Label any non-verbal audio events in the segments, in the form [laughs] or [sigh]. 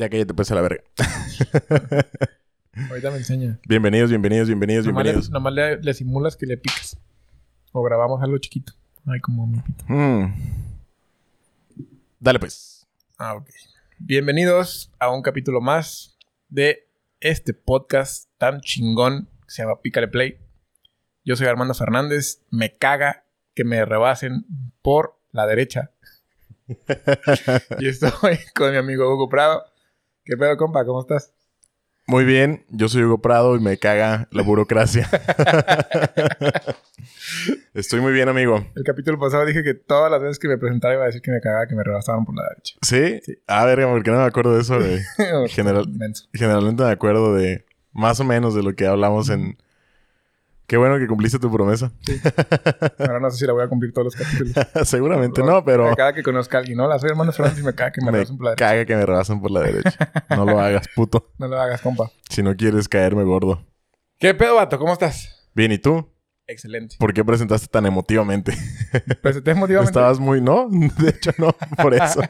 Ya que ya te puse la verga. Ahorita me enseña. bienvenidos, bienvenidos, bienvenidos, Nomás, le, bienvenidos. nomás le, le simulas que le picas. O grabamos algo chiquito. Ay, como mi pito. Mm. Dale pues. Ah, ok. Bienvenidos a un capítulo más de este podcast tan chingón que se llama Pícale Play. Yo soy Armando Fernández. Me caga que me rebasen por la derecha. [laughs] y estoy con mi amigo Hugo Prado. ¿Qué pedo, compa? ¿Cómo estás? Muy bien, yo soy Hugo Prado y me caga la burocracia. [laughs] Estoy muy bien, amigo. El capítulo pasado dije que todas las veces que me presentara iba a decir que me cagaba que me rebasaban por la derecha. ¿Sí? A ver, ¿por qué no me acuerdo de eso? [laughs] General-. Generalmente me acuerdo de más o menos de lo que hablamos en... Qué bueno que cumpliste tu promesa. [laughs] Ahora no sé si la voy a cumplir todos los capítulos. [laughs] Seguramente no, pero Me caga que conozca a alguien. No, la soy hermano y me caga que me, me rebasen por la derecha. caga que me rebasan por la derecha. No lo hagas, puto. [laughs] No lo hagas, compa. Si no quieres caerme gordo. ¿Qué pedo, vato? ¿Cómo estás? Bien, ¿y tú? Excelente. ¿Por qué presentaste tan emotivamente? ¿Presenté emotivamente? Estabas muy... No, de hecho no, por eso.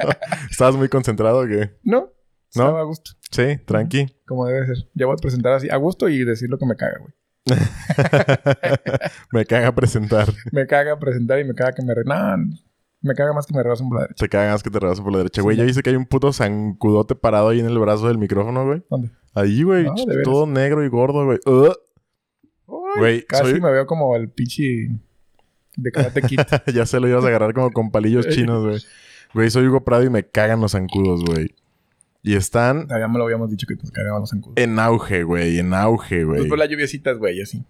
Estabas muy concentrado que... No. ¿No? Estaba a gusto. Sí, tranqui. Como debe ser. Ya voy a presentar así a gusto y decir lo que me caga, güey. [laughs] me caga presentar. Me caga presentar y me caga que me... Re... Nah, me caga más que me rebasen por la derecha. Te cagas que te rebasan por la derecha. Güey, Sí. ya viste que hay un puto zancudote parado ahí en el brazo del micrófono, güey. ¿Dónde? Ahí, güey. Todo negro y gordo, güey. Uy, Güey, Casi soy- me veo como el pinche de Karate Kid. [laughs] ya se lo ibas a agarrar como con palillos [laughs] chinos, güey. Güey, soy Hugo Prado y me cagan los zancudos, güey. Y están ya me lo habíamos dicho que nos cagaban los zancudos. en auge, güey. En auge, güey. Pues por las lluviecitas, güey, así.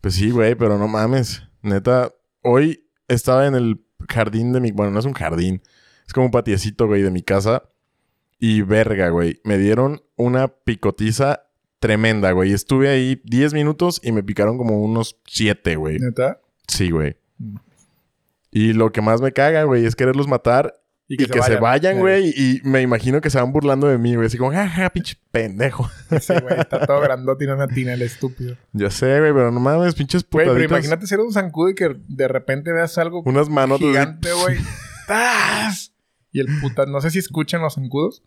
Pues sí, güey, pero no mames. Neta, hoy estaba en el jardín de mi... Bueno, no es un jardín. Es como un patiecito, güey, de mi casa. Y verga, güey. Me dieron una picotiza tremenda, güey. Estuve ahí 10 minutos y me picaron como unos 7, güey. ¿Neta? Sí, güey. Mm. Y lo que más me caga, güey, es quererlos matar y que, se, vayan, güey. Y me imagino que se van burlando de mí, güey. Así como, jaja, pinche pendejo. Sí, güey. Está todo grandote y no me atina el estúpido. ya sé, güey, pero no mames, pinches Güey, putaditas. pero imagínate ser un zancudo y que de repente veas algo Unas manotas. de- gigante, güey. [laughs] ¡Tas! Y el puta... No sé si escuchan los zancudos.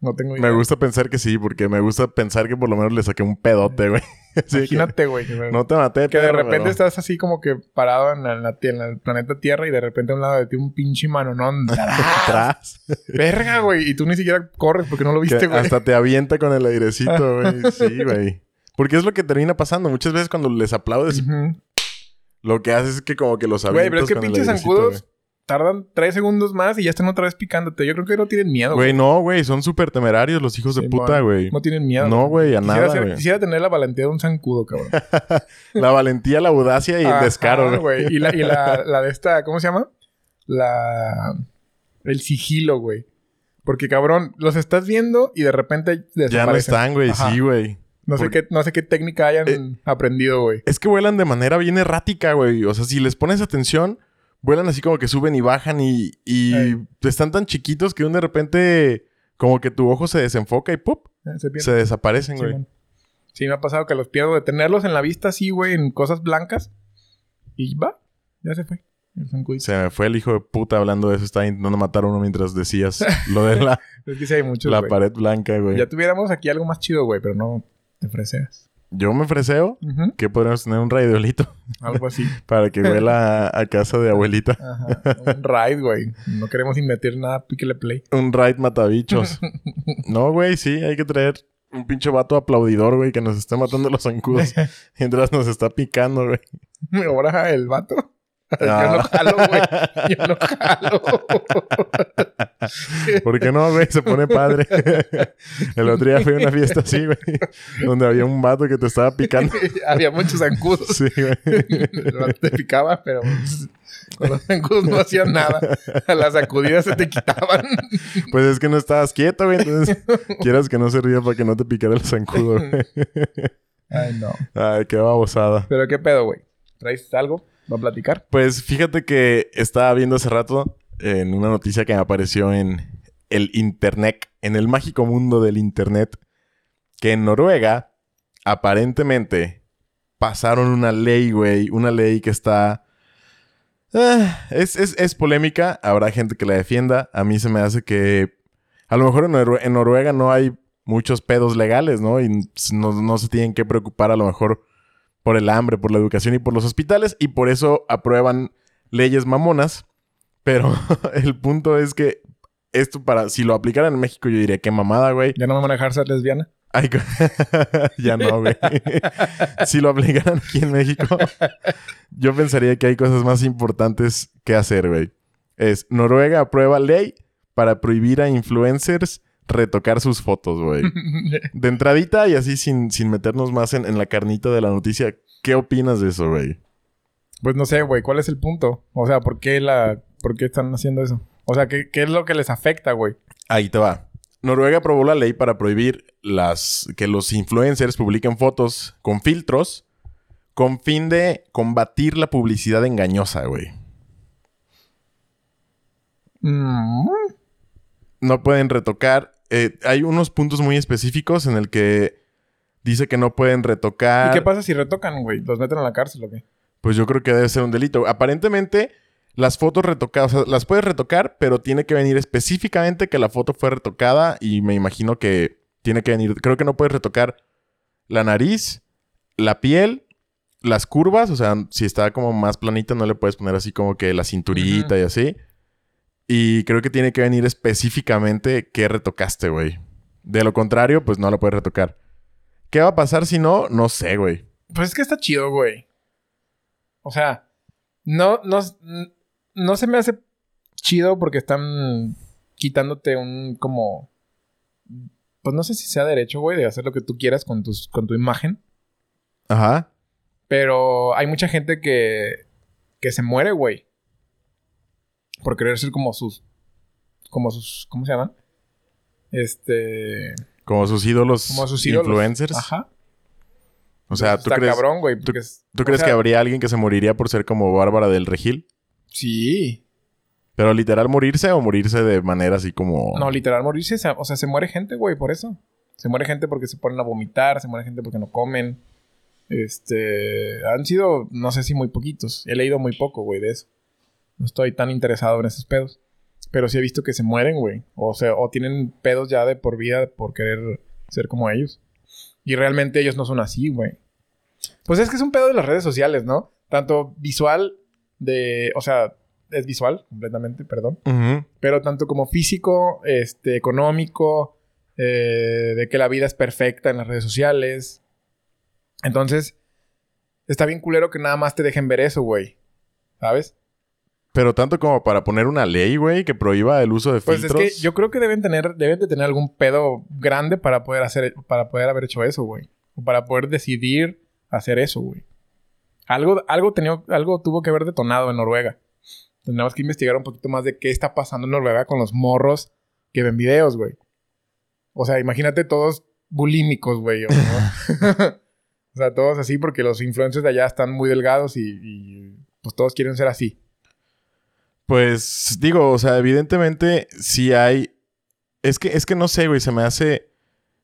No tengo idea. Me gusta pensar que sí, porque me gusta pensar que por lo menos le saqué un pedote, güey. [laughs] Imagínate, güey. Que, no te maté, que de perro, repente pero- estás así como que parado en, la, en la tie- en el planeta Tierra y de repente a un lado de ti un pinche manonón. [laughs] atrás. Verga, güey. Y tú ni siquiera corres porque no lo viste, güey. hasta te avienta con el airecito, güey. [laughs] Sí, güey. Porque es lo que termina pasando. Muchas veces cuando les aplaudes, lo que haces es que como que los Güey, avientas pero es que pinches zancudos tardan tres segundos más y ya están otra vez picándote. Yo creo que no tienen miedo, Güey, no, güey. Son súper temerarios los hijos de puta, güey. No tienen miedo. No, güey, a Quisiera, nada, ser- quisiera tener la valentía de un zancudo, cabrón. [laughs] La valentía, la audacia y el descaro, güey. Y, la, y la, [laughs] la de esta, ¿cómo se llama? La... El sigilo, güey. Porque, cabrón, los estás viendo y de repente Ya no están, güey. Sí, güey. No sé, qué, no sé qué técnica hayan Eh, aprendido, güey. Es que vuelan de manera bien errática, güey. O sea, si les pones atención, vuelan así como que suben y bajan y, y están tan chiquitos que de repente como que tu ojo se desenfoca y ¡pup! Eh, Se desaparecen, güey. Sí, me ha pasado que los pierdo de tenerlos en la vista así, güey, en cosas blancas. Y va, ya se fue. Se me fue el hijo de puta hablando de eso. Estaba intentando matar a uno mientras decías [laughs] lo de la, Es que sí hay muchos, la pared blanca, güey. Ya tuviéramos aquí algo más chido, güey, pero no te freseas. Yo me ofreceo que podríamos tener un radiolito Algo así. [laughs] para que huela a, a casa de abuelita. Ajá. Un ride, güey. No queremos invertir nada, píquele play. Un raid matabichos. [laughs] no, güey, sí, hay que traer un pinche vato aplaudidor, güey, que nos esté matando los zancudos [laughs] mientras nos está picando, güey. Ahora el vato. Yo Ah. no jalo, güey. Yo no jalo. ¿Por qué no, güey? Se pone padre. El otro día fui a una fiesta así, güey, donde había un vato que te estaba picando. [laughs] Había muchos zancudos. Sí, güey. Te picaba, pero con los zancudos no hacían nada. A las sacudidas se te quitaban. Pues es que no estabas quieto, güey. Entonces, quieras que no servía para que no te picara el zancudo, güey. Ay, no. Ay, qué babosada. Pero qué pedo, güey. ¿Traes algo? ¿Va a platicar? Pues fíjate que estaba viendo hace rato en una noticia que me apareció en el internet, en el mágico mundo del internet, que en Noruega, aparentemente, pasaron una ley, güey, una ley que está... ah, es, es- es polémica, habrá gente que la defienda. A mí se me hace que A lo mejor en, en Noruega no hay muchos pedos legales, ¿no? Y no, no se tienen que preocupar a lo mejor por el hambre, por la educación y por los hospitales. Y por eso aprueban leyes mamonas. Pero [laughs] el punto es que esto para... Si lo aplicaran en México yo diría, qué mamada, güey. ¿Ya no me van a dejar ser lesbiana? Ay, [laughs] ya no, güey. [laughs] si lo aplicaran aquí en México, yo pensaría que hay cosas más importantes que hacer, güey. Es Noruega aprueba ley para prohibir a influencers retocar sus fotos, güey. [laughs] De entradita y así sin, sin meternos más en, en la carnita de la noticia, ¿qué opinas de eso, güey? Pues no sé, güey, ¿cuál es el punto? O sea, ¿por qué la... ¿Por qué están haciendo eso? O sea, ¿qué, qué es lo que les afecta, güey? Ahí te va. Noruega aprobó la ley para prohibir las que los influencers publiquen fotos con filtros con fin de combatir la publicidad engañosa, güey. Mm, No pueden retocar. Eh, hay unos puntos muy específicos en el que dice que no pueden retocar. ¿Y qué pasa si retocan, güey? ¿Los meten a la cárcel o qué? Pues yo creo que debe ser un delito. Aparentemente, las fotos retocadas, o sea, las puedes retocar, pero tiene que venir específicamente que la foto fue retocada y me imagino que tiene que venir, creo que no puedes retocar la nariz, la piel, las curvas, o sea, si está como más planita no le puedes poner así como que la cinturita y así. Y creo que tiene que venir específicamente qué retocaste, güey. De lo contrario, pues no la puedes retocar. ¿Qué va a pasar si no? No sé, güey. Pues es que está chido, güey. O sea, no, no, no se me hace chido porque están quitándote un como. Pues no sé si sea derecho, güey, de hacer lo que tú quieras con, tus, con tu imagen. Ajá. Pero hay mucha gente que, que se muere, güey. Por querer ser como sus. Como sus. ¿Cómo se llaman? Este. Como sus ídolos, Como sus ídolos. influencers. Ajá. O sea, ¿tú crees, cabrón, güey. tú- es- ¿tú crees sea, que habría alguien que se moriría por ser como Bárbara del Regil? Sí. Pero literal morirse o morirse de manera así como... No, literal, morirse. se- O sea, se muere gente, güey, por eso. Se muere gente porque se ponen a vomitar, se muere gente porque no comen. Este. Han sido, no sé si muy poquitos. He leído muy poco, güey, de eso. No estoy tan interesado en esos pedos. Pero sí he visto que se mueren, güey. O sea, o tienen pedos ya de por vida por querer ser como ellos. Y realmente ellos no son así, güey. Pues es que es un pedo de las redes sociales, ¿no? Tanto visual de. O sea, es visual completamente, perdón pero tanto como físico, este, económico, eh, de que la vida es perfecta en las redes sociales. Entonces, está bien culero que nada más te dejen ver eso, güey. ¿Sabes? Pero tanto como para poner una ley, güey, que prohíba el uso de Pues filtros. es que yo creo que deben tener, deben de tener algún pedo grande para poder hacer, para poder haber hecho eso, güey. O para poder decidir hacer eso, güey. Algo, algo, tenía, algo tuvo que haber detonado en Noruega. Tenemos que investigar un poquito más de qué está pasando en Noruega con los morros que ven videos, güey. O sea, imagínate todos bulímicos, güey. o- [laughs] [laughs] o sea, todos así porque los influencers de allá están muy delgados y, y, pues todos quieren ser así. Pues digo, o sea, evidentemente sí hay. Es que, es que no sé, güey, se me hace.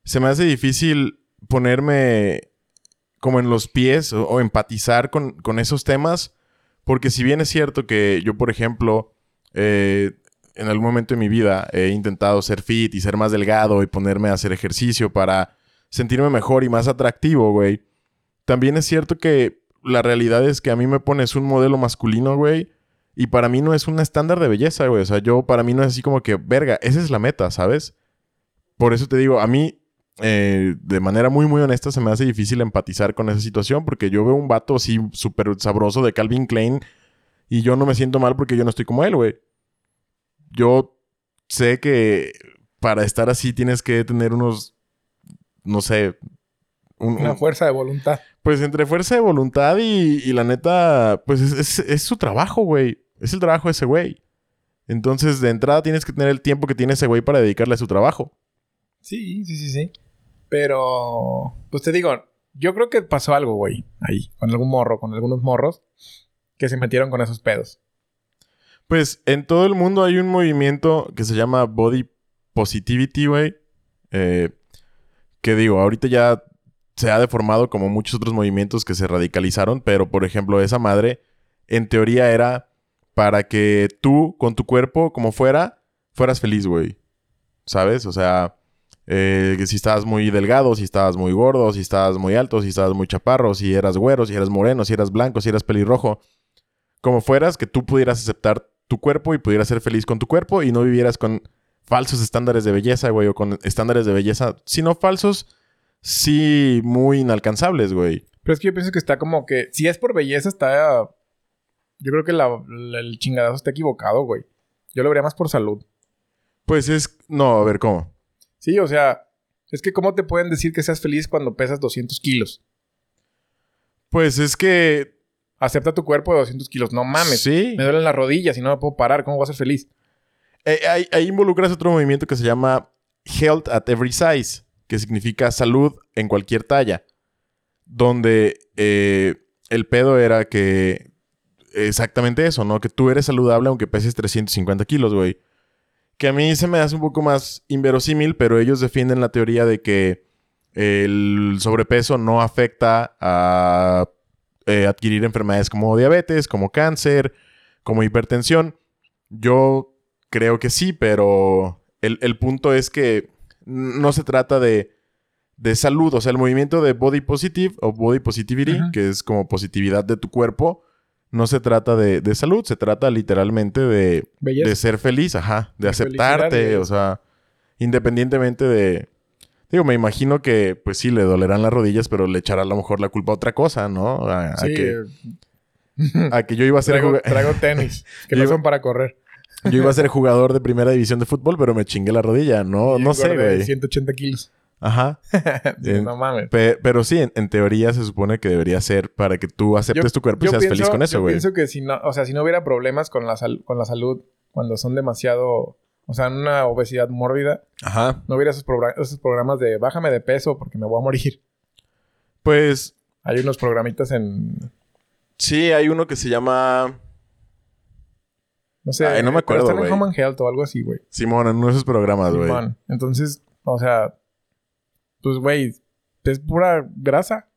Se me hace difícil ponerme como en los pies o, o empatizar con, con esos temas. Porque si bien es cierto que yo, por ejemplo, eh, en algún momento de mi vida he intentado ser fit y ser más delgado y ponerme a hacer ejercicio para sentirme mejor y más atractivo, güey. También es cierto que la realidad es que a mí me pones un modelo masculino, güey. Y para mí no es un estándar de belleza, güey. O sea, yo, para mí no es así como que, verga, esa es la meta, ¿sabes? Por eso te digo, a mí, eh, de manera muy, muy honesta, se me hace difícil empatizar con esa situación porque yo veo un vato así súper sabroso de Calvin Klein y yo no me siento mal porque yo no estoy como él, güey. Yo sé que para estar así tienes que tener unos, no sé, un, Una un- fuerza de voluntad. pues entre fuerza de voluntad y, y la neta, pues es, es- es su trabajo, güey. Es el trabajo de ese güey. Entonces, de entrada tienes que tener el tiempo que tiene ese güey para dedicarle a su trabajo. Sí, sí, sí, sí. Pero, pues te digo, yo creo que pasó algo, güey, ahí, con algún morro, con algunos morros que se metieron con esos pedos. Pues en todo el mundo hay un movimiento que se llama Body Positivity, güey. Eh, que digo, ahorita ya se ha deformado como muchos otros movimientos que se radicalizaron, pero por ejemplo, esa madre en teoría era para que tú, con tu cuerpo como fuera, fueras feliz, güey. ¿sabes? O sea, eh, si estabas muy delgado, si estabas muy gordo, si estabas muy alto, si estabas muy chaparro, si eras güero, si eras moreno, si eras blanco, si eras pelirrojo. Como fueras, que tú pudieras aceptar tu cuerpo y pudieras ser feliz con tu cuerpo y no vivieras con falsos estándares de belleza, güey, o con estándares de belleza, sino falsos, sí muy inalcanzables, güey. Pero es que yo pienso que está como que, si es por belleza, está... Yo creo que la- la- el chingadazo está equivocado, güey. Yo lo vería más por salud. Pues es... No, a ver, ¿cómo? Sí, o sea, es que ¿cómo te pueden decir que seas feliz cuando pesas 200 kilos? Pues es que... Acepta tu cuerpo de 200 kilos. No mames. Sí. Me duelen las rodillas y no me puedo parar. ¿Cómo voy a ser feliz? Eh, ahí, ahí involucras otro movimiento que se llama Health at Every Size, que significa salud en cualquier talla. Donde eh, el pedo era que exactamente eso, ¿no? Que tú eres saludable aunque peses 350 kilos, güey. Que a mí se me hace un poco más inverosímil, pero ellos defienden la teoría de que el sobrepeso no afecta a eh, adquirir enfermedades como diabetes, como cáncer, como hipertensión. Yo creo que sí, pero el, el punto es que no se trata de, de salud. O sea, el movimiento de body positive o body positivity, que es como positividad de tu cuerpo, no se trata de, de salud, se trata literalmente de, de ser feliz, ajá, de, De aceptarte, felicidad, o sea, independientemente de... Digo, me imagino que, pues sí, le dolerán las rodillas, pero le echará a lo mejor la culpa a otra cosa, ¿no? A, que, eh, [laughs] a que yo iba a ser traigo, juga- traigo tenis que no [laughs] son para correr. Yo iba a ser jugador de primera división de fútbol, pero me chingué la rodilla, no, no sé, güey. 180 kilos. Ajá. [laughs] No mames. Pe- pero sí, en, en teoría se supone que debería ser para que tú aceptes tu cuerpo y yo seas feliz con eso, yo güey. pienso que si no, o sea, si no hubiera problemas con la, sal- con la salud cuando son demasiado, o sea, una obesidad mórbida, Ajá. no hubiera esos programas de bájame de peso porque me voy a morir. Pues Hay unos programitas en, sí, hay uno que se llama no sé, Ay, no me pero acuerdo, en güey. Home and Health o algo así, güey. Simón en uno de esos programas, güey. Simón. Entonces, o sea, pues, güey, es pura grasa.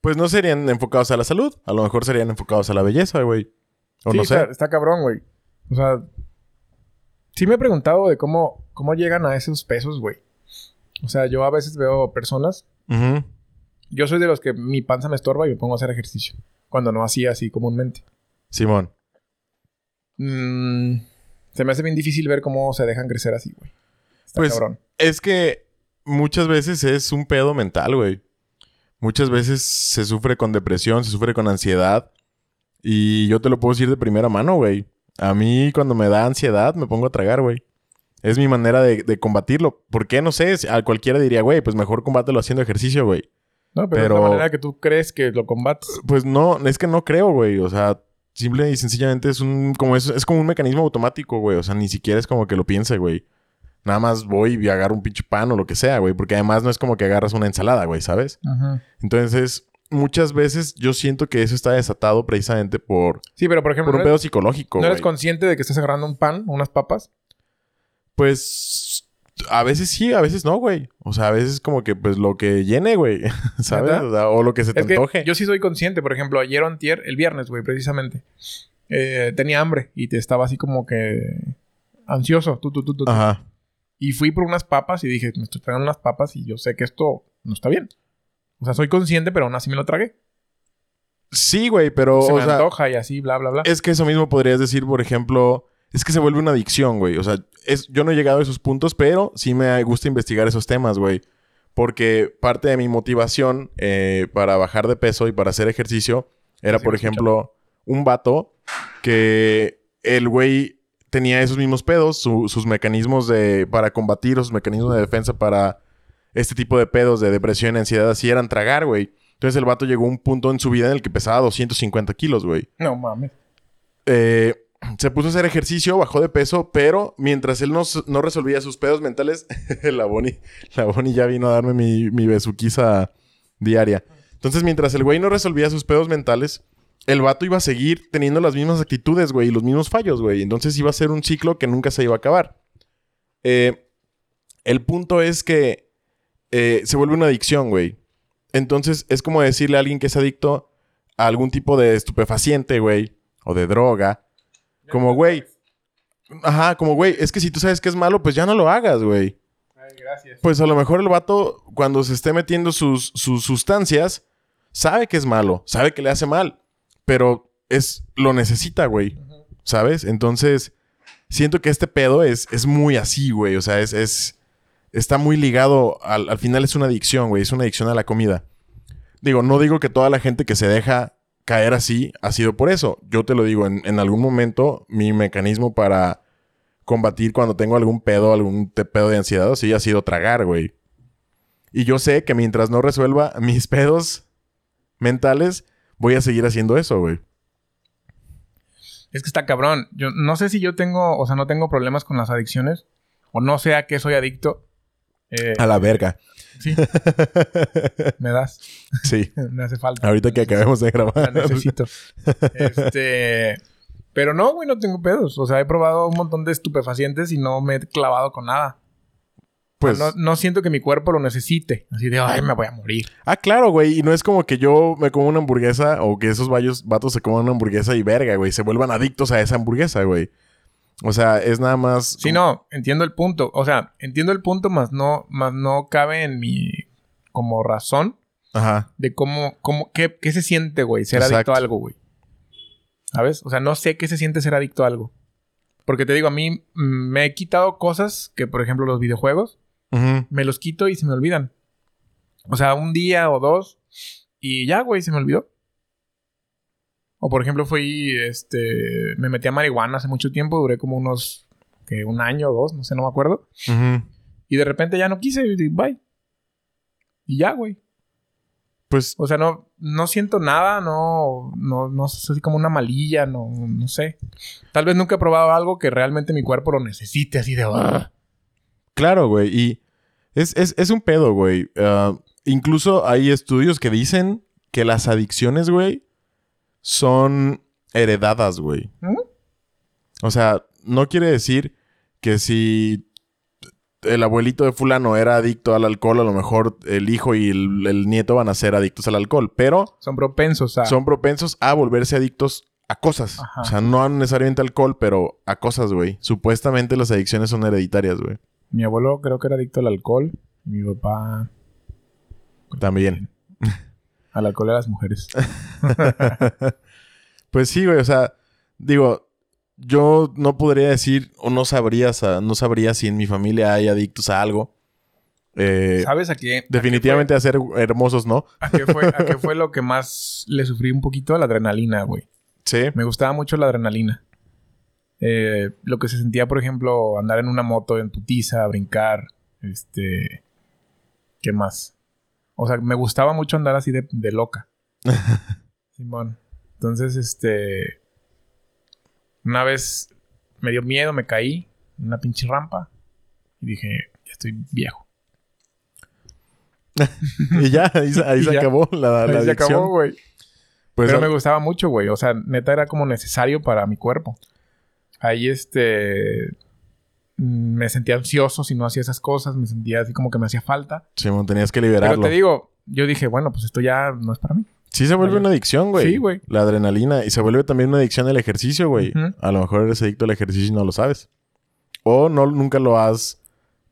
Pues no serían enfocados a la salud, a lo mejor serían enfocados a la belleza, güey. O sí, no está, sé. está cabrón, güey. O sea, sí me he preguntado de cómo, cómo llegan a esos pesos, güey. O sea, yo a veces veo personas. Yo soy de los que mi panza me estorba y me pongo a hacer ejercicio. Cuando no hacía así comúnmente. Simón. Mm, se me hace bien difícil ver cómo se dejan crecer así, güey. Está Pues, cabrón. Es que muchas veces es un pedo mental, güey. Muchas veces se sufre con depresión, se sufre con ansiedad. Y yo te lo puedo decir de primera mano, güey. A mí cuando me da ansiedad me pongo a tragar, güey. Es mi manera de, de combatirlo. ¿Por qué? No sé. A cualquiera diría, güey, pues mejor combátelo haciendo ejercicio, güey. No, pero, es pero- la manera que tú crees que lo combates. Pues no, es que no creo, güey. O sea, simple y sencillamente es un, como es, es como un mecanismo automático, güey. O sea, ni siquiera es como que lo piense, güey. Nada más voy y agarro un pinche pan o lo que sea, güey. Porque además no es como que agarras una ensalada, güey, ¿sabes? Entonces, muchas veces yo siento que eso está desatado precisamente por, Sí, pero por ejemplo, por un ¿no, pedo eres, psicológico, no eres güey. consciente de que estás agarrando un pan, unas papas? Pues a veces sí, a veces no, güey. O sea, a veces como que pues lo que llene, güey. [laughs] ¿Sabes? O, sea, o lo que se te Es que antoje. yo sí soy consciente. Por ejemplo, ayer o antier, el viernes, güey, precisamente. eh, tenía hambre y te estaba así como que ansioso. Tú, tú, tú, tú. Ajá. Y fui por unas papas y dije, me estoy tragando unas papas y yo sé que esto no está bien. O sea, soy consciente, pero aún así me lo tragué. Sí, güey, pero Se o me sea, antoja y así, bla, bla, bla. Es que eso mismo podrías decir, por ejemplo, es que se vuelve una adicción, güey. O sea, es, yo no he llegado a esos puntos, pero sí me gusta investigar esos temas, güey. Porque parte de mi motivación eh, para bajar de peso y para hacer ejercicio era, Sí, por ejemplo, un vato que el güey tenía esos mismos pedos, su- sus mecanismos de, para combatir, o sus mecanismos de defensa para este tipo de pedos de depresión y ansiedad, así eran tragar, güey. Entonces el vato llegó a un punto en su vida en el que pesaba 250 kilos, güey No mames. eh, se puso a hacer ejercicio, bajó de peso, pero mientras él no, no resolvía sus pedos mentales, [laughs] la Bonnie, la ya vino a darme mi, mi besuquiza diaria. Entonces, mientras el güey no resolvía sus pedos mentales, el vato iba a seguir teniendo las mismas actitudes, güey, y los mismos fallos, güey. Entonces iba a ser un ciclo que nunca se iba a acabar. Eh, el punto es que eh, se vuelve una adicción, güey. Entonces es como decirle a alguien que es adicto a algún tipo de estupefaciente, güey, o de droga, como, güey, Ajá, como, güey, es que si tú sabes que es malo, pues ya no lo hagas, güey. Ay, gracias. Pues a lo mejor el vato, cuando se esté metiendo sus, sus sustancias, sabe que es malo, sabe que le hace mal, pero es, lo necesita, güey. ¿Sabes? Entonces, siento que este pedo es, es muy así, güey. O sea, es, es está muy ligado, al, al final es una adicción, güey. Es una adicción a la comida. Digo, no digo que toda la gente que se deja caer así ha sido por eso. Yo te lo digo, en, en algún momento mi mecanismo para combatir cuando tengo algún pedo, algún pedo de ansiedad, sí ha sido tragar, güey. Y yo sé que mientras no resuelva [laughs] mis pedos mentales, voy a seguir haciendo eso, güey. Es que está cabrón. Yo no sé si yo tengo, o sea, no tengo problemas con las adicciones. O no sé a qué soy adicto. Eh, A la verga. Sí, [laughs] me das. Sí. [laughs] me hace falta. Ahorita que acabemos de La grabar. necesito. este. Pero no, güey, no tengo pedos. O sea, he probado un montón de estupefacientes y no me he clavado con nada. Pues. No, no siento que mi cuerpo lo necesite. Así de, ay, me voy a morir. Ah, claro, güey. Y no es como que yo me como una hamburguesa o que esos vallos, vatos se coman una hamburguesa y verga, güey. Se vuelvan adictos a esa hamburguesa, güey. O sea, es nada más. Sí, no, entiendo el punto. O sea, entiendo el punto, más no, más no cabe en mi como razón Ajá. de cómo, cómo, qué, qué se siente, güey, ser Exacto. adicto a algo, güey. ¿Sabes? O sea, no sé qué se siente ser adicto a algo. Porque te digo, a mí me he quitado cosas que, por ejemplo, los videojuegos, Ujú. me los quito y se me olvidan. O sea, un día o dos y ya, güey, se me olvidó. O por ejemplo, fui, este, me metí a marihuana hace mucho tiempo, duré como unos, que un año o dos, no sé, no me acuerdo. Y de repente ya no quise, y bye. Y ya, güey. Pues O sea, no, no siento nada, no, no, no sé, así como una malilla, no, no sé. Tal vez nunca he probado algo que realmente mi cuerpo lo necesite, así de... "Ugh". Claro, güey. Y es, es, es un pedo, güey. Ah, incluso hay estudios que dicen que las adicciones, güey, son heredadas, güey. ¿Mm? O sea, no quiere decir que si el abuelito de fulano era adicto al alcohol, a lo mejor el hijo y el, el nieto van a ser adictos al alcohol. Pero Son propensos a... son propensos a volverse adictos a cosas. Ajá. O sea, no necesariamente alcohol, pero a cosas, güey. Supuestamente las adicciones son hereditarias, güey. Mi abuelo creo que era adicto al alcohol. Mi papá También. Al alcohol y a las mujeres. [laughs] Pues sí, güey. O sea, digo, yo no podría decir o no sabría, sa- no sabría si en mi familia hay adictos a algo. Eh, ¿Sabes a qué? definitivamente a ser hermosos, ¿no? ¿A qué, fue, ¿A qué fue [laughs] lo que más le sufrí un poquito? A la adrenalina, güey. Sí. Me gustaba mucho la adrenalina. Eh, lo que se sentía, por ejemplo, andar en una moto en putiza, brincar, este... ¿Qué más? O sea, me gustaba mucho andar así de, de loca. [laughs] Simón. Entonces, este... Una vez me dio miedo, me caí en una pinche rampa y dije, ya estoy viejo. [laughs] y ya, ahí, se- ahí [laughs] Y se ya. acabó la, la Ahí se adicción. acabó, güey. Pues, Pero me gustaba mucho, güey. O sea, neta era como necesario para mi cuerpo. Ahí, este... Me sentía ansioso si no hacía esas cosas. Me sentía así como que me hacía falta. Simón, tenías que Pero liberarlo. te digo, yo dije, bueno, pues esto ya no es para mí. Sí se vuelve una adicción, güey. Sí, güey. La adrenalina. Y se vuelve también una adicción al ejercicio, güey. A lo mejor eres adicto al ejercicio y no lo sabes. O no, nunca lo has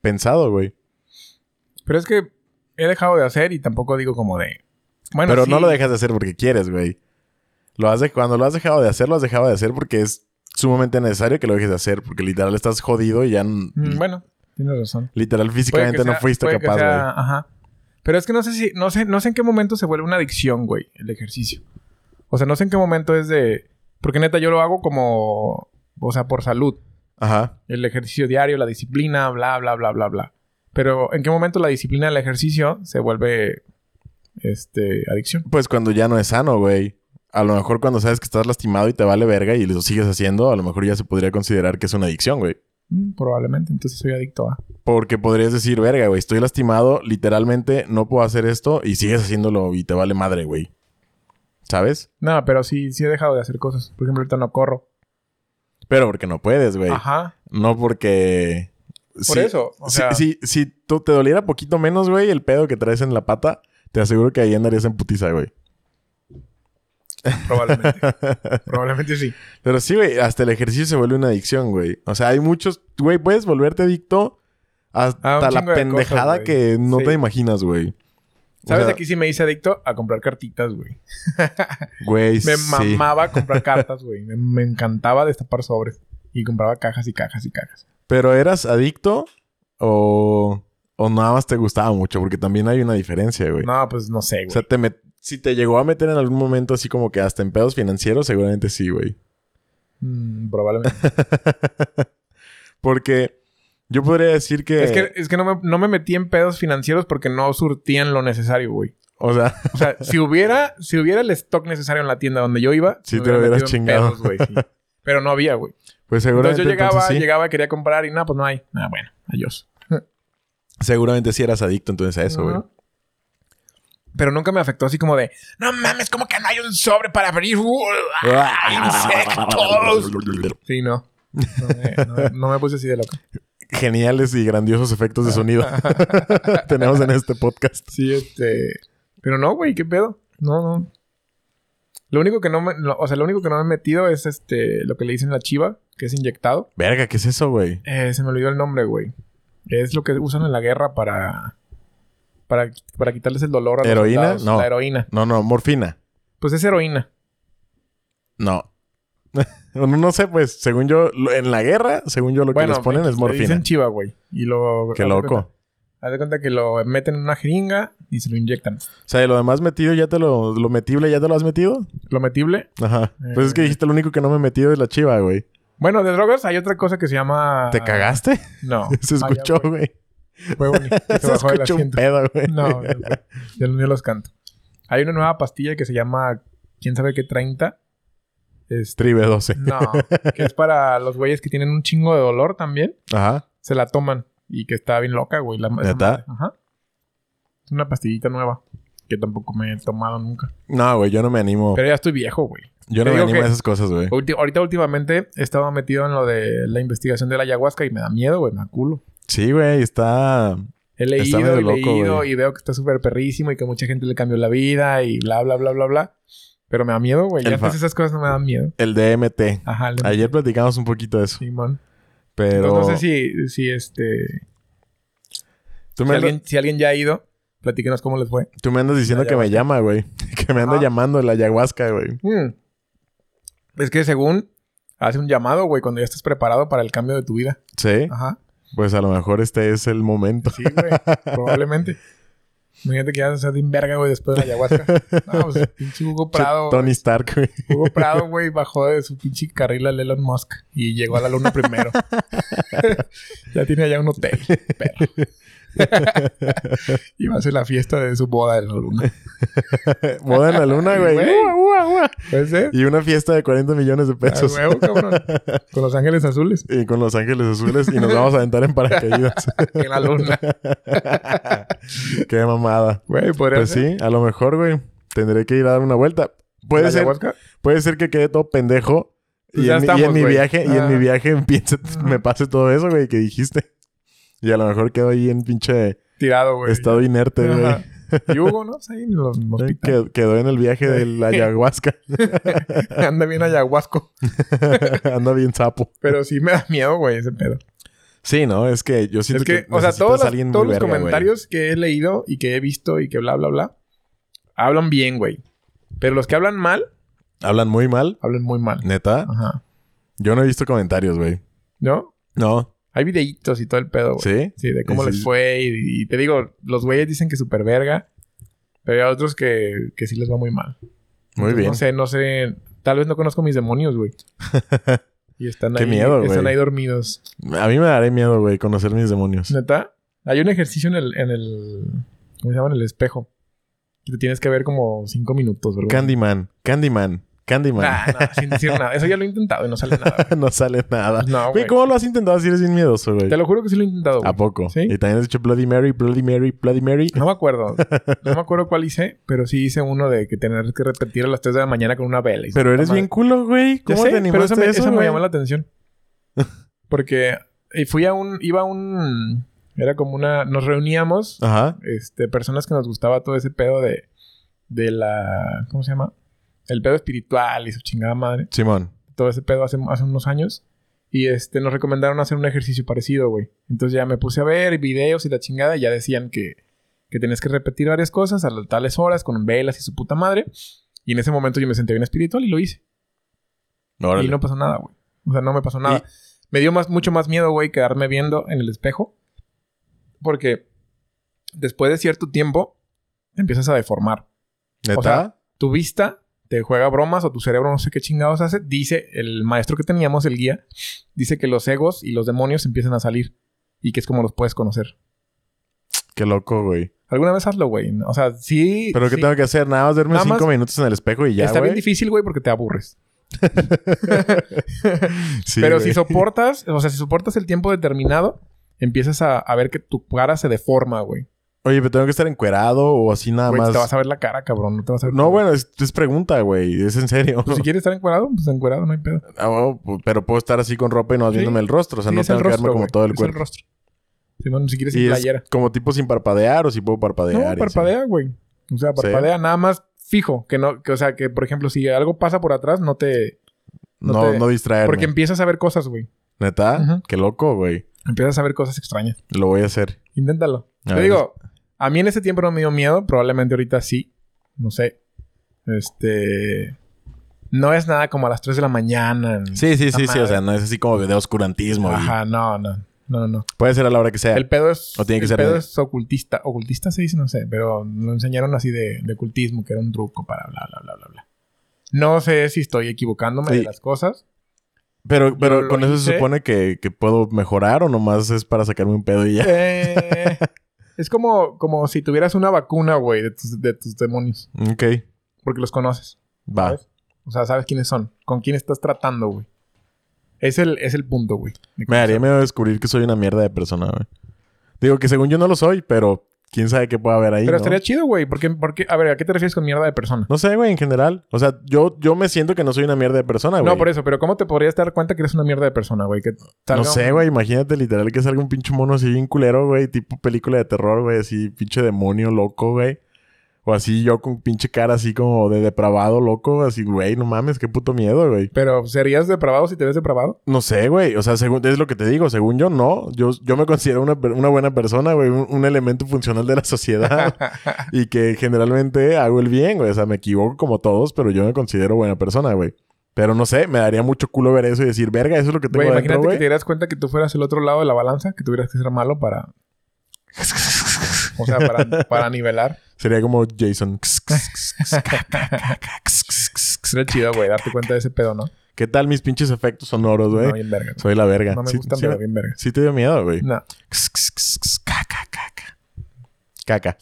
pensado, güey. Pero es que he dejado de hacer y tampoco digo como de... Bueno, Pero sí, no lo dejas de hacer porque quieres, güey. Lo has de- Cuando lo has dejado de hacer, lo has dejado de hacer porque es sumamente necesario que lo dejes de hacer. Porque literal estás jodido y ya... Mm, Bueno, tienes razón. Literal físicamente no fuiste capaz, güey. Ajá. Pero es que no sé si... No sé, no sé en qué momento se vuelve una adicción, güey. El ejercicio. O sea, no sé en qué momento es de... Porque neta yo lo hago como... O sea, por salud. Ajá. el ejercicio diario, la disciplina, bla, bla, bla, bla, bla. Pero ¿en qué momento la disciplina del ejercicio se vuelve este adicción? Pues cuando ya no es sano, güey. A lo mejor cuando sabes que estás lastimado y te vale verga y lo sigues haciendo, a lo mejor ya se podría considerar que es una adicción, güey. Mm, probablemente, entonces soy adicto a. Porque podrías decir, verga, güey, estoy lastimado, literalmente no puedo hacer esto y sigues haciéndolo y te vale madre, güey. ¿Sabes? No, pero sí, sí he dejado de hacer cosas. Por ejemplo, ahorita no corro. Pero porque no puedes, güey. Ajá. No porque... Por eso, o si, sea- si, si tú te doliera poquito menos, güey, el pedo que traes en la pata, te aseguro que ahí andarías en putiza, güey. Probablemente. [laughs] Probablemente sí. Pero sí, güey, hasta el ejercicio se vuelve una adicción, güey. O sea, hay muchos, güey, puedes volverte adicto hasta Ah, la pendejada cosas, que no Sí. te imaginas, güey. O ¿Sabes? sea, Aquí sí me hice adicto a comprar cartitas, güey. [laughs] Güey, Me sí. mamaba comprar [laughs] cartas, güey. Me, me encantaba destapar sobres. Y compraba cajas y cajas y cajas. Pero eras adicto o, o nada más te gustaba mucho, porque también hay una diferencia, güey. No, pues no sé, o güey. sea, te met- si te llegó a meter en algún momento así como que hasta en pedos financieros, seguramente sí, güey. Mm, probablemente. [laughs] Porque yo podría decir que, es que, es que no, me, no me metí en pedos financieros porque no surtían lo necesario, güey. o sea, O sea, si [laughs] hubiera, si hubiera el stock necesario en la tienda donde yo iba, Sí te lo hubiera hubieras chingado. pedos, güey, sí. [laughs] Pero no había, güey. pues seguramente Entonces yo llegaba, entonces sí. llegaba, quería comprar y nada, pues no hay. Ah, bueno, adiós. Seguramente sí eras adicto entonces a eso, güey. Pero nunca me afectó así como de, no mames, como que no hay un sobre para abrir. ¡Uh! ¡Ah, insectos! Sí, no. No me, no me- no me puse así de loco. Geniales y grandiosos efectos de sonido [laughs] tenemos en este podcast. Sí, este. Pero no, güey, ¿qué pedo? No, no. Lo único que no me. lo- o sea, lo único que no me he metido es este. Lo que le dicen la chiva, que es inyectado. Verga, ¿qué es eso, güey? Eh, se me olvidó el nombre, güey. Es lo que usan en la guerra para. Para, para quitarles el dolor a los ¿Heroína? soldados. No. La heroína. No, no, morfina. Pues es heroína. No. [laughs] no, no sé, pues, según yo, en la guerra, según yo, lo que les ponen le es morfina. dicen chiva, güey. Y lo. Qué de loco. Haz de cuenta que lo meten en una jeringa y se lo inyectan. O sea, ¿y lo demás metido ya te lo... Lo metible ya te lo has metido? Lo metible. Ajá. Pues es que Eh. dijiste lo único que no me he metido es la chiva, güey. Bueno, de drogas hay otra cosa que se llama. ¿Te cagaste? No. [laughs] Se escuchó, güey. Fue bonito. [laughs] Se Se escuchó un asiento. pedo, güey. No, ya no los canto. Hay una nueva pastilla que se llama, quién sabe qué, 30. Este, Tribe 12. no, que es para los güeyes que tienen un chingo de dolor también. Ajá. Se la toman y que está bien loca, güey. La. Ajá. Es una pastillita nueva que tampoco me he tomado nunca. No, güey, yo no me animo. Pero ya estoy viejo, güey. yo te no me animo a esas cosas, güey. Ahorita últimamente he estado metido en lo de la investigación de la ayahuasca y me da miedo, güey. Me da culo. Sí, güey, está... He Está leído medio y loco, leído güey. y veo que está súper perrísimo y que mucha gente le cambió la vida y bla, bla, bla, bla, bla. Pero me da miedo, güey. Ya antes esas cosas no me dan miedo. El DMT. Ajá. el- Ayer platicamos un poquito de eso. Simón. Pero... Entonces, no sé si, si este... Tú Si me, alguien, andas, si alguien ya ha ido, platíquenos cómo les fue. tú me andas diciendo que me llama, güey. [laughs] Que me anda Ajá. llamando la ayahuasca, güey. Mm. Es que según hace un llamado, güey, cuando ya estás preparado para el cambio de tu vida. Sí. Ajá. Pues a lo mejor este es el momento. Sí, güey. probablemente. Imagínate que ya se de verga, güey, después de la ayahuasca. [laughs] No, pues pinche Hugo Prado. Tony Stark, güey. Hugo Prado, [laughs] güey, bajó de su pinche carril al Elon Musk y llegó a la luna primero. [laughs] ya tiene allá un hotel, perro. [laughs] va a hacer la fiesta de su boda en la luna. [laughs] Boda en la luna, [laughs] güey. Güey. Ua, ua, ua. ¿Puede ser? Y una fiesta de 40 millones de pesos. huevo, cabrón. Con los ángeles azules Y con los ángeles azules. Y nos vamos a aventar en paracaídas. en la luna. Qué mamada. Güey, podría Pues ser. sí, a lo mejor, güey. Tendré que ir a dar una vuelta. Puede ¿La ser, ayahuasca? puede ser que quede todo pendejo. Pues y, ya en, mi- y estamos, en mi viaje, y en mi viaje Ujú. me pase todo eso, güey, que dijiste. Y a lo mejor quedo ahí en pinche Tirado, güey. estado inerte, güey. Y Hugo, ¿no? Ahí en. Quedó, quedó en el viaje de la [laughs] ayahuasca. [laughs] Anda bien ayahuasco. [laughs] Anda bien sapo. Pero sí me da miedo, güey, ese pedo. Sí, ¿no? Es que yo siento Es que, que, o sea, todos los, todos los güey. comentarios que he leído y que he visto y que bla, bla, bla, hablan bien, güey. Pero los que hablan mal, Hablan muy mal. hablan muy mal. ¿Neta? Ajá. Yo no he visto comentarios, güey. ¿No? No. Hay videitos y todo el pedo, güey. ¿Sí? Sí, de cómo Sí, les sí. fue. Y, y te digo, los güeyes dicen que súper verga. Pero hay otros que, que sí les va muy mal. Muy Entonces, bien. No sé, no sé. Tal vez no conozco mis demonios, güey. [laughs] Y están Qué ahí. miedo, Están güey. ahí dormidos. A mí me daré miedo, güey, conocer mis demonios. ¿Neta? Hay un ejercicio en el, en el... ¿Cómo se llama? En el espejo. Que te tienes que ver como cinco minutos, ¿verdad? Candyman. Candyman. Candyman. Nah, nah, [laughs] sin decir nada. Eso ya lo he intentado y no sale nada. [laughs] no sale nada. No, Güey. ¿cómo lo has intentado si eres bien miedoso, güey? Te lo juro que sí lo he intentado, güey. ¿A poco? ¿Sí? Y también has dicho Bloody Mary, Bloody Mary, Bloody Mary. No me acuerdo. [laughs] No me acuerdo cuál hice, pero sí hice uno de que tener que repetir a las 3 de la mañana con una vela. y Pero eres bien culo, güey. ¿Cómo sé, te pero animaste eso me, a eso, eso me llamó la atención. Porque eh, fui a un... Iba a un... Era como una... Nos reuníamos, Ajá. este, personas que nos gustaba todo ese pedo de... De la... ¿Cómo se llama? El pedo espiritual y su chingada madre. Simón. Todo ese pedo hace, hace unos años. Y este, nos recomendaron hacer un ejercicio parecido, güey. Entonces ya me puse a ver videos y la chingada. Y ya decían que, que tenías que repetir varias cosas a tales horas con velas y su puta madre. Y en ese momento yo me sentía bien espiritual y lo hice. Órale. Y no pasó nada, güey. O sea, no me pasó nada. Me dio más, mucho más miedo, güey, quedarme viendo en el espejo. Porque después de cierto tiempo, empiezas a deformar. ¿Neta? O sea, tu vista te juega bromas o tu cerebro no sé qué chingados hace. Dice el maestro que teníamos, el guía, dice que los egos y los demonios empiezan a salir. Y que es como los puedes conocer. Qué loco, güey. ¿Alguna vez hazlo, güey? O sea, sí... ¿Pero qué sí. tengo que hacer? Nada más verme Nada cinco más- minutos en el espejo y ya, Está bien difícil, güey, porque te aburres. [laughs] Sí, Pero güey. si soportas, o sea, si soportas el tiempo determinado, empiezas a, a ver que tu cara se deforma, güey. Oye, pero tengo que estar encuerado o así nada Güey, más. te vas a ver la cara, cabrón. No te vas a ver. No, bueno, es, es pregunta, güey. Es en serio. Pues si quieres estar encuadrado, pues encuadrado, no hay pedo. Ah, bueno, pu- pero puedo estar así con ropa y no Sí. viéndome el rostro. O sea, Sí, no el tengo que verme rostro, como güey. todo el Es cuerpo. rostro. Simón, si quieres sin playera. como tipo sin parpadear o si puedo parpadear. No, así. parpadea, güey. O sea, parpadea nada más fijo. Que no, que, o sea, que por ejemplo, si algo pasa por atrás, no te. No, No no, te- distraerme. Porque empiezas a ver cosas, güey. ¿Neta? Qué loco, güey. Empiezas a ver cosas extrañas. Lo voy a hacer. Inténtalo. A Te ver. digo, a mí en ese tiempo no me dio miedo. Probablemente ahorita sí. No sé. Este. No es nada como a las 3 de la mañana. en- Sí, sí, esa sí, sí. O madre. sea, no es así como de oscurantismo. y Ajá, no, no. No, no. Puede ser a la hora que sea. El pedo es. O tiene que el ser pedo de- es ocultista. Ocultista se dice, no sé, pero lo enseñaron así de, de ocultismo, que era un truco para bla, bla, bla, bla, bla. No sé si estoy equivocándome Sí. de las cosas. Pero, pero con eso se hice. supone que, que puedo mejorar o nomás es para sacarme un pedo y ya. Eh, es como, como si tuvieras una vacuna, güey, de tus, de tus demonios. Ok. Porque los conoces. Va. ¿sabes? O sea, sabes quiénes son. Con quién estás tratando, güey. Es el, es el punto, güey. Me haría conocer. miedo descubrir que soy una mierda de persona, güey. Digo que según yo no lo soy, pero quién sabe qué pueda haber ahí. Pero ¿no? estaría chido, güey. Porque, porque, a ver, ¿a qué te refieres con mierda de persona? No sé, güey, en general. O sea, yo, yo me siento que no soy una mierda de persona, güey. No, por eso, pero ¿cómo te podrías dar cuenta que eres una mierda de persona, güey? No sé, un- güey. Imagínate literal que salga un pinche mono así bien culero, güey. Tipo película de terror, güey. Así, pinche demonio loco, güey. O así yo con pinche cara así como de depravado, loco. Así, güey, no mames, qué puto miedo, güey. Pero ¿serías depravado si te ves depravado? No sé, güey. O sea, según, es lo que te digo. Según yo, no. Yo, yo me considero una, una buena persona, güey. Un, un elemento funcional de la sociedad. [laughs] y que generalmente hago el bien, güey. O sea, me equivoco como todos, pero yo me considero buena persona, güey. Pero no sé, me daría mucho culo ver eso y decir, verga, eso es lo que tengo Güey, dentro, imagínate que güey. te dieras cuenta que tú fueras el otro lado de la balanza, que tuvieras que ser malo para... [laughs] O sea, para, para nivelar. Sería como Jason. Sería chido, güey, darte cuenta de ese pedo, ¿no? ¿Qué tal mis pinches efectos sonoros, güey? No, bien verga. güey. Soy la verga. No me Sí- gustan, sí, pero bien verga. sí te dio miedo, güey. No. Caca, caca. Caca.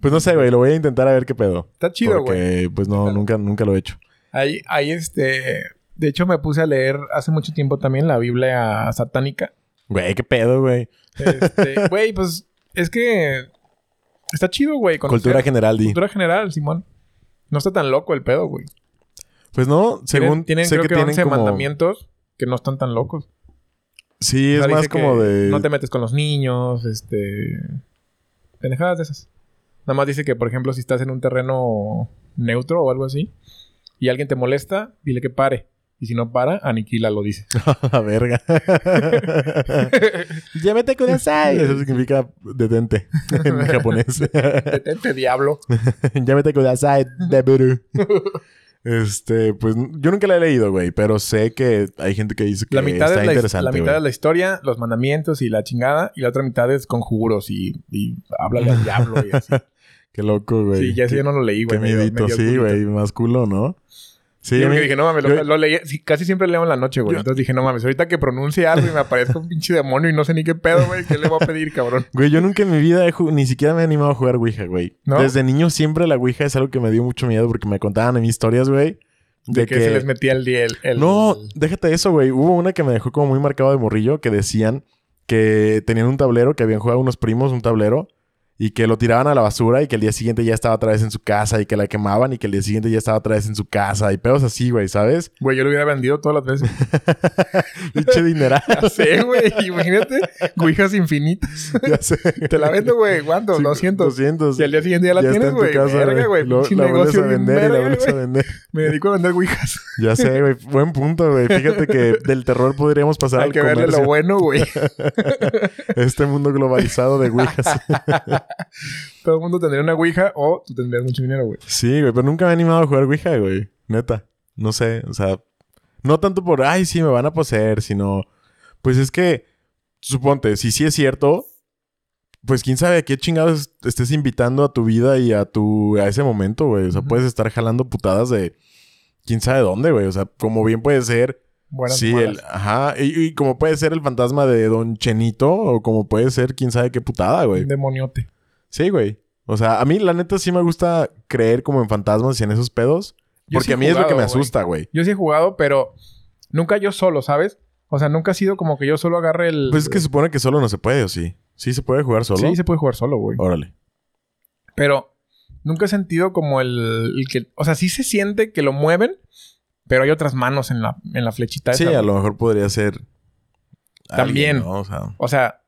pues no sé, güey. Lo voy a intentar a ver qué pedo. Está chido, güey. Porque, pues no, nunca, nunca lo he hecho. Ahí, ahí, este... De hecho, me puse a leer hace mucho tiempo también la Biblia satánica. Güey, qué pedo, güey. Este, güey, pues... Es que... Está chido, güey. Cultura general, di. Cultura general, Simón. No está tan loco el pedo, güey. Pues no, según tienen, sé creo que, que, tienen 11 como... mandamientos que no están tan locos. Sí, O es más como de... No te metes con los niños, este... Pendejadas de esas. Nada más dice que, por ejemplo, si estás en un terreno neutro o algo así y alguien te molesta, dile que pare. Y si no para, aniquila, lo dice. [laughs] A verga. [laughs] Llámate kudasai. [laughs] Eso significa detente en japonés. Detente, diablo. Llámate kudasai, deburu. Este, pues yo nunca la he leído, güey, pero sé que hay gente que dice que La mitad, está es la, interesante. la mitad es la historia, los mandamientos y la chingada. Y la otra mitad es conjuros y, y háblale al diablo y así. Qué loco, güey. Sí, ya Qué- yo no lo leí, Qué güey. me miedito, sí, güey. Más culo, ¿no? Sí, a porque dije, no mames, lo, yo- lo leí. sí, casi siempre leo en la noche, güey. Yo- Entonces dije, no mames, ahorita que pronuncie algo y me aparezca un pinche demonio y no sé ni qué pedo, güey, ¿qué le voy a pedir, cabrón? [laughs] Güey, yo nunca en mi vida he ni siquiera me he animado a jugar Ouija, güey. ¿No? Desde niño siempre la Ouija es algo que me dio mucho miedo porque me contaban en mis historias, güey. De, que, se les metía el día. El, el- No, déjate eso, güey. Hubo una que me dejó como muy marcado de morrillo que decían que tenían un tablero, que habían jugado unos primos un tablero y que lo tiraban a la basura y que el día siguiente ya estaba otra vez en su casa y que la quemaban y que el día siguiente ya estaba otra vez en su casa y pedos así, güey, ¿sabes? [laughs] Güey, yo lo hubiera vendido todas las veces. [laughs] Pinche dineral. [laughs] ya sé, güey. Imagínate, ouijas infinitas. ya sé. Te la vendo, güey. ¿Cuánto? Sí, 200. 200. Y al día siguiente ya la Ya tienes, güey. Verga, güey. La vuelves a vender y la vuelves a vender. Me dedico a vender ouijas. Ya sé, güey. Buen punto, güey. Fíjate que del terror podríamos pasar Hay al que verle lo bueno, güey. Este mundo globalizado de ouijas. [laughs] Todo el mundo tendría una ouija o tú tendrías mucho dinero, güey. Sí, güey, pero nunca me he animado a jugar Ouija, güey. Neta. No sé, o sea, no tanto por, ay, sí, me van a poseer, sino, pues es que, suponte, si sí es cierto, pues quién sabe a qué chingados estés invitando a tu vida y a tu, a ese momento, güey. O sea, puedes estar jalando putadas de quién sabe dónde, güey. O sea, como bien puede ser, Buenas sí, el, ajá, y, y como puede ser el fantasma de Don Chenito, o como puede ser quién sabe qué putada, güey. Un demoniote. Sí, güey. O sea, a mí la neta sí me gusta creer como en fantasmas y en esos pedos. Yo Porque sí a mí es lo que me asusta, güey. Yo sí he jugado, pero nunca yo solo, ¿sabes? O sea, nunca ha sido como que yo solo agarre el... Pues es que se supone que solo no se puede, ¿o sí? Sí se puede jugar solo. Sí, se puede jugar solo, güey. Órale. Pero nunca he sentido como el, el que... O sea, sí se siente que lo mueven, pero hay otras manos en la, en la flechita Sí, esa. a lo mejor podría ser. También. alguien, ¿no? O sea. O sea,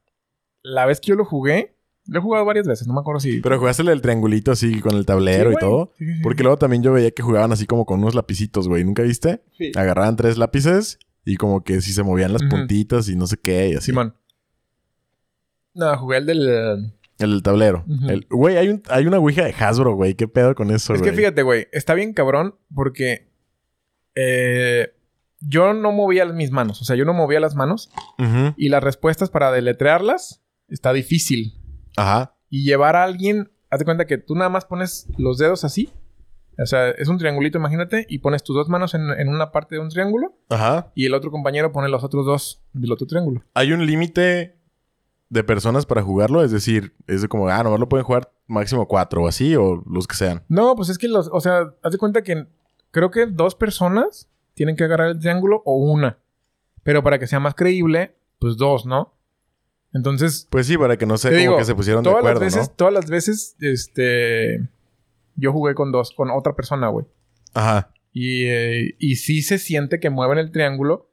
la vez que yo lo jugué... Lo he jugado varias veces, no me acuerdo si... Pero jugaste el triangulito así con el tablero Sí, y todo. Sí, sí, sí. Porque luego también yo veía que jugaban así como con unos lapicitos, güey. ¿Nunca viste? Sí. Agarraban tres lápices y como que si se movían las puntitas y no sé qué y así. Simón. No, jugué el del... El del tablero. El- Güey, hay, un, hay una ouija de Hasbro, güey. ¿Qué pedo con eso, Es güey? que fíjate, güey, está bien cabrón porque eh, yo no movía mis manos. O sea, yo no movía las manos y las respuestas para deletrearlas está difícil. Ajá. Y llevar a alguien, haz de cuenta que tú nada más pones los dedos así. O sea, es un triangulito, imagínate, y pones tus dos manos en, en una parte de un triángulo Ajá. y el otro compañero pone los otros dos del otro triángulo. ¿Hay un límite de personas para jugarlo? Es decir, es de como, ah, nomás lo pueden jugar máximo cuatro o así, o los que sean. No, pues es que los, o sea, haz de cuenta que creo que dos personas tienen que agarrar el triángulo o una. Pero para que sea más creíble, pues dos, ¿no? Entonces, Pues sí, para que no Te como que se pusieron de todas acuerdo, las veces, ¿no? todas las veces, este, yo jugué con dos, con otra persona, güey. Ajá. Y, eh, y sí se siente que mueven el triángulo.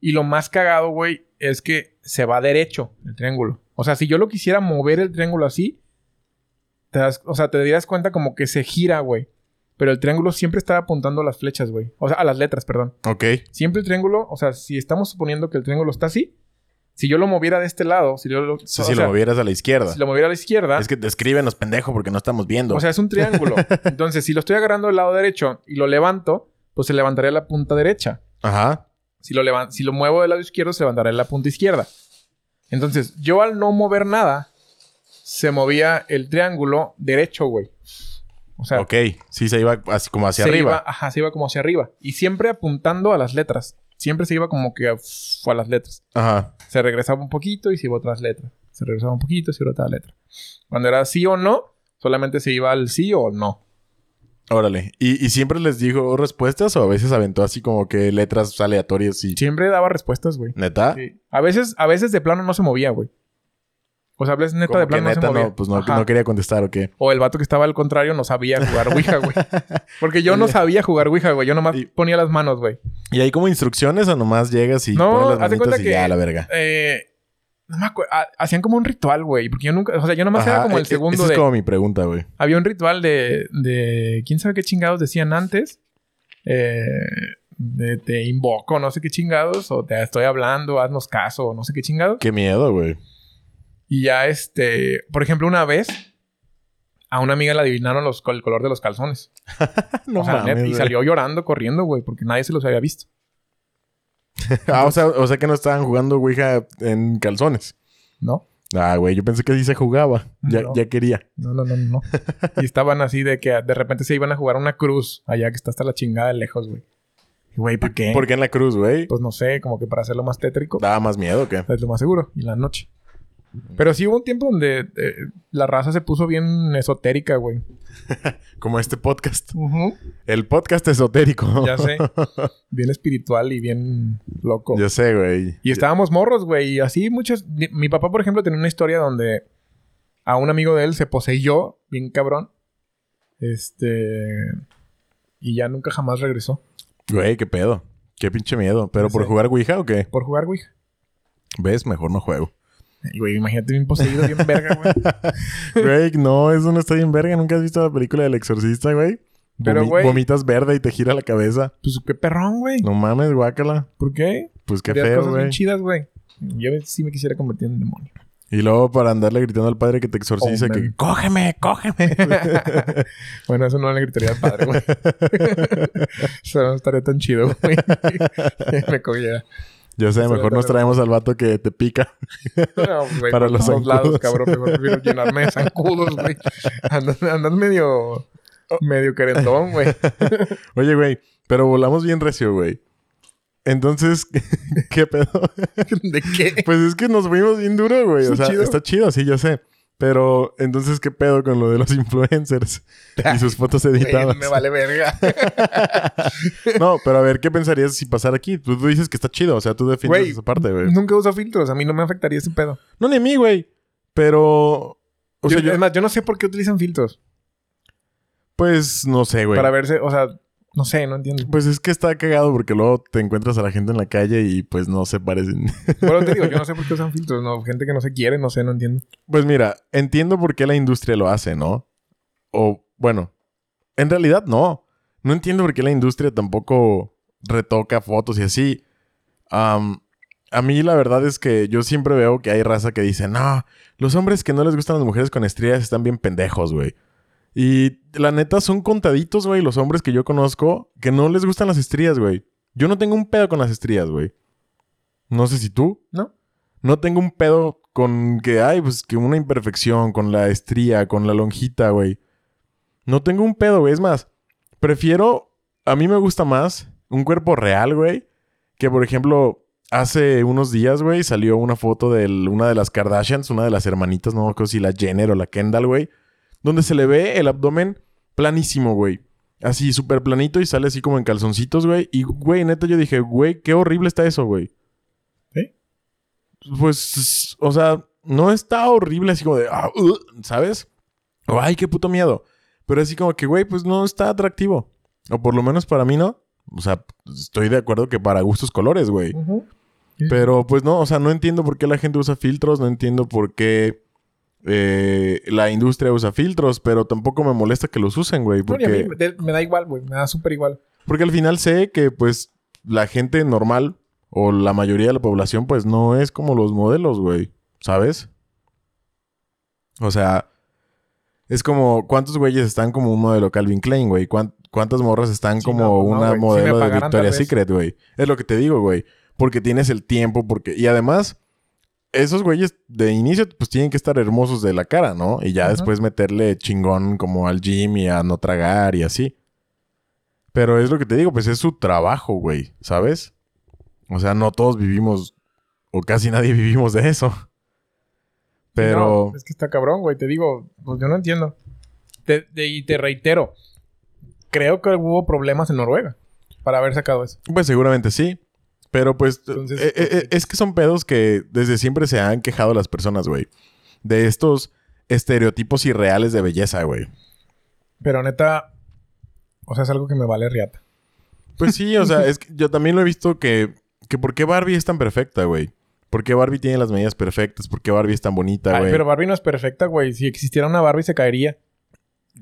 Y lo más cagado, güey, es que se va derecho el triángulo. O sea, si yo lo quisiera mover el triángulo así, te das- o sea, te darías cuenta como que se gira, güey. Pero el triángulo siempre está apuntando a las flechas, güey. O sea, a las letras, perdón. Ok. Siempre el triángulo, o sea, si estamos suponiendo que el triángulo está así, si yo lo moviera de este lado, si yo lo, Sí, o si lo movieras a la izquierda. si lo moviera a la izquierda, Es que descríbenos, pendejo, porque no estamos viendo. o sea, es un triángulo. [laughs] Entonces, si lo estoy agarrando del lado derecho y lo levanto, pues se levantaría la punta derecha. Ajá. Si lo, si lo muevo del lado izquierdo, se levantará la punta izquierda. Entonces, yo al no mover nada, se movía el triángulo derecho, güey. O sea, ok. Sí, se iba así como hacia se arriba. iba, ajá, se iba como hacia arriba. Y siempre apuntando a las letras. Siempre se iba como que a, a las letras. Ajá. Se regresaba un poquito y se iba a otras letras. Se regresaba un poquito y se iba a otra letra. Cuando era sí o no, solamente se iba al sí o no. Órale. ¿Y, y siempre les dijo respuestas o a veces aventó así como que letras aleatorias y... Siempre daba respuestas, güey. ¿Neta? Sí. A veces, a veces de plano no se movía, güey. O sea, veces neta Como de que plano no neta se movía. no, pues no, no quería contestar o qué. O el vato que estaba al contrario no sabía jugar Ouija, güey. [laughs] Porque yo no sabía jugar Ouija, güey. Yo nomás Y- ponía las manos, güey. ¿Y hay como instrucciones o nomás llegas y No, pones las de manitas cuenta y que- ya, la verga? Eh, no me acuerdo. Ha- Hacían como un ritual, güey. Porque yo nunca... O sea, yo nomás era Ajá, como el e- e- segundo Esa de... es como mi pregunta, güey. Había un ritual de... de... ¿Quién sabe qué chingados decían antes? Eh, de te invoco, no sé qué chingados. O te estoy hablando, haznos caso, o no sé qué chingados. Qué miedo, güey. Y ya este... Por ejemplo, una vez... A una amiga le adivinaron los, el color de los calzones. [laughs] No O sea, mames, net- y salió llorando, corriendo, güey, porque nadie se los había visto. [laughs] Ah, o sea, o sea que no estaban jugando Ouija en calzones. ¿No? Ah, güey, yo pensé que sí se jugaba. Ya, No. ya quería. No, no, no, no. y estaban así de que de repente se iban a jugar una cruz allá que está hasta la chingada de lejos, güey. Güey, ¿para qué? ¿Por qué en la cruz, güey? Pues no sé, como que para hacerlo más tétrico. ¿Daba más miedo o qué? Es lo más seguro. Y la noche. Pero sí hubo un tiempo donde eh, la raza se puso bien esotérica, güey. [laughs] Como este podcast. El podcast esotérico. Ya sé. [laughs] Bien espiritual y bien loco. Ya sé, güey. Y estábamos morros, güey. Y así muchos... Mi, papá, por ejemplo, tenía una historia donde a un amigo de él se poseyó, bien cabrón. Este. Y ya nunca jamás regresó. Güey, qué pedo. Qué pinche miedo. ¿Pero por jugar Ouija o qué? Por jugar, güey. ¿Ves? Mejor no juego. Güey, imagínate bien poseído, bien verga, güey. [laughs] Güey, no, eso no está bien verga. ¿Nunca has visto la película del exorcista, güey? Pero, Vomi- güey- Vomitas verde y te gira la cabeza. Pues qué perrón, güey. No mames, guácala. ¿Por qué? Pues qué feo, cosas bien chidas, güey. Yo sí me quisiera convertir en demonio. Y luego para andarle gritando al padre que te exorcice Oh, que cógeme, cógeme. [laughs] bueno, eso no le gritaría al padre, güey. [laughs] eso no estaría tan chido, güey. me cogiera. Yo sé, mejor ya nos traemos al vato que te pica. [laughs] No, güey, Para los todos lados, cabrón. Mejor prefiero [laughs] llenarme de zancudos, güey. Andas, andas medio... Medio querendón, güey. [laughs] Oye, güey, pero volamos bien recio, güey. Entonces, ¿qué pedo? ¿De qué? Pues es que nos fuimos bien duro, güey. O sea, chido. está chido, sí, yo sé. Pero, entonces, ¿qué pedo con lo de los [laughs] influencers y sus [laughs] fotos editadas? me vale verga. [laughs] No, pero a ver, ¿qué pensarías si pasara aquí? Tú, tú dices que está chido, o sea, tú defiendes Güey, esa parte, güey. Nunca uso filtros. A mí no me afectaría ese pedo. No, ni a mí, güey. Pero, o Yo- sea, yo, Es más, yo no sé por qué utilizan filtros. pues, no sé, güey. Para verse... O sea, no sé, no entiendo. Pues es que está cagado porque luego te encuentras a la gente en la calle y pues no se parecen. [laughs] Pero te digo, yo no sé [laughs] por qué usan filtros. No, gente que no se quiere, no sé, no entiendo. Pues mira, entiendo por qué la industria lo hace, ¿no? O, bueno, en realidad no. No entiendo por qué la industria tampoco retoca fotos y así. A mí la verdad es que yo siempre veo que hay raza que dice, no, los hombres que no les gustan las mujeres con estrías están bien pendejos, güey. Y la neta son contaditos, güey, los hombres que yo conozco que no les gustan las estrías, güey. Yo no tengo un pedo con las estrías, güey. No sé si tú. ¿No? No tengo un pedo con que hay, pues, que una imperfección, con la estría, con la lonjita, güey. No tengo un pedo, güey. Es más, prefiero, a mí me gusta más un cuerpo real, güey, que por ejemplo, hace unos días, güey, salió una foto de una de las Kardashians, una de las hermanitas, no me acuerdo si la Jenner o la Kendall, güey, donde se le ve el abdomen planísimo, güey. Así, súper planito y sale así como en calzoncitos, güey. Y, güey, neta, yo dije, güey, qué horrible está eso, güey. ¿Sí? Pues, o sea, no está horrible así como de, ah, uh, ¿sabes? O, ay, qué puto miedo. Pero así como que, güey, pues no está atractivo. O por lo menos para mí no. O sea, estoy de acuerdo que para gustos colores, güey. Pero pues no, o sea, no entiendo por qué la gente usa filtros, no entiendo por qué eh, la industria usa filtros, pero tampoco me molesta que los usen, güey. No, ni a mí Porque, me, da igual, güey. Me da súper igual. porque al final sé que pues la gente normal o la mayoría de la población pues no es como los modelos, güey. ¿Sabes? O sea, es como cuántos güeyes están como un modelo Calvin Klein, güey. ¿Cuán- ¿Cuántas morras están Sí, como no, no, una. Si modelo de Victoria's. Secret, güey? Es lo que te digo, güey. Porque tienes el tiempo, porque... Y además, esos güeyes de inicio pues tienen que estar hermosos de la cara, ¿no? Y ya Ajá. después meterle chingón como al gym y a no tragar y así. Pero es lo que te digo, pues es su trabajo, güey, ¿sabes? O sea, no todos vivimos, o casi nadie [laughs] vivimos de eso. Pero, No, es que está cabrón, güey. Te digo, pues yo no entiendo. Te- te- y te reitero, creo que hubo problemas en Noruega para haber sacado eso. pues seguramente sí. Pero pues, Entonces, eh, eh, es que son pedos que desde siempre se han quejado las personas, güey. De estos estereotipos irreales de belleza, güey. Pero neta, o sea, es algo que me vale riata. Pues sí, o sea, [laughs] es que yo también lo he visto que, que ¿por qué Barbie es tan perfecta, güey? ¿Por qué Barbie tiene las medidas perfectas? ¿Por qué Barbie es tan bonita, güey? pero Barbie no es perfecta, güey. Si existiera una Barbie, se caería.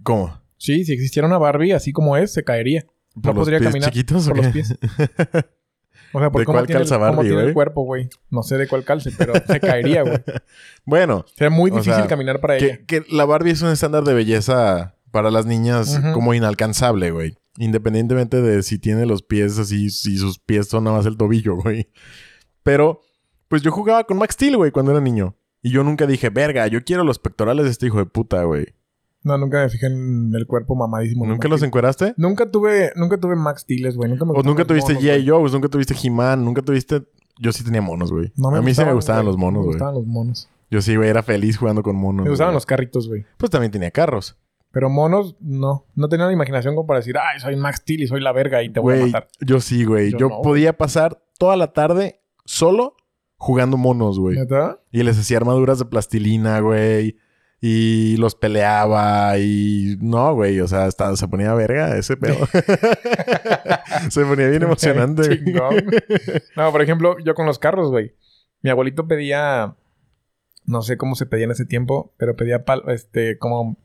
¿Cómo? Sí, si existiera una Barbie así como es, se caería. ¿Por No los podría pies caminar chiquitos por los pies. [laughs] O sea, por ¿De cómo cuál tiene, calza cómo Barbie, tiene el cuerpo, güey. No sé de cuál calce, pero se caería, güey. [laughs] Bueno, Sería muy O difícil sea, caminar para ella. que, que la Barbie es un estándar de belleza para las niñas como inalcanzable, güey. Independientemente de si tiene los pies así, si sus pies son nada más el tobillo, güey. Pero, pues yo jugaba con Max Steel, güey, cuando era niño. Y yo nunca dije, verga, yo quiero los pectorales de este hijo de puta, güey. No, nunca me fijé en el cuerpo mamadísimo. ¿Nunca los encueraste? Nunca tuve, nunca tuve Max Steel, güey. Nunca me ¿O nunca tuviste G.I. güey. Joe? ¿Nunca tuviste He-Man? ¿Nunca tuviste...? Yo sí tenía monos, güey. No A mí sí me gustaban güey. los monos, Me güey. gustaban los monos. Yo sí, güey, era feliz jugando con monos. Me gustaban güey. los carritos, güey. Pues también tenía carros. Pero monos, no. No tenía la imaginación como para decir, ay, soy Max Steel y soy la verga y te voy a matar. yo sí, güey. Yo Yo, no, podía pasar toda la tarde solo jugando monos, güey. ¿Neta? Y les hacía armaduras de plastilina, güey. Y los peleaba y no, güey, o sea, hasta se ponía verga ese pedo. [laughs] se ponía bien emocionante. No, por ejemplo, yo con los carros, güey. Mi abuelito pedía, no sé cómo se pedía en ese tiempo, pero pedía pal- este como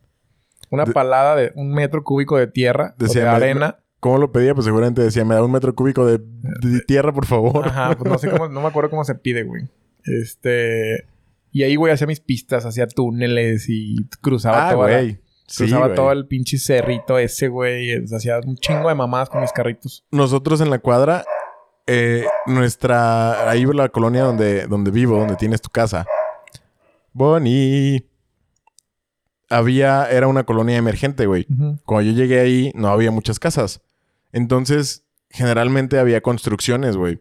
una De- palada de un metro cúbico de tierra o Decía, de me- arena. ¿Cómo lo pedía? Pues seguramente decía, me da un metro cúbico de, de tierra, por favor. Ajá, pues no sé cómo, no me acuerdo cómo se pide, güey. Este. Y ahí, güey, hacía mis pistas, hacía túneles y cruzaba ah, toda la- güey. Sí, cruzaba todo el pinche cerrito ese, güey. Hacía un chingo de mamadas con mis carritos. Nosotros en la cuadra, eh, nuestra... Ahí la colonia donde, donde vivo, donde tienes tu casa. Bonnie. Había... Era una colonia emergente, güey. Cuando yo llegué ahí, no había muchas casas. Entonces, generalmente había construcciones, güey.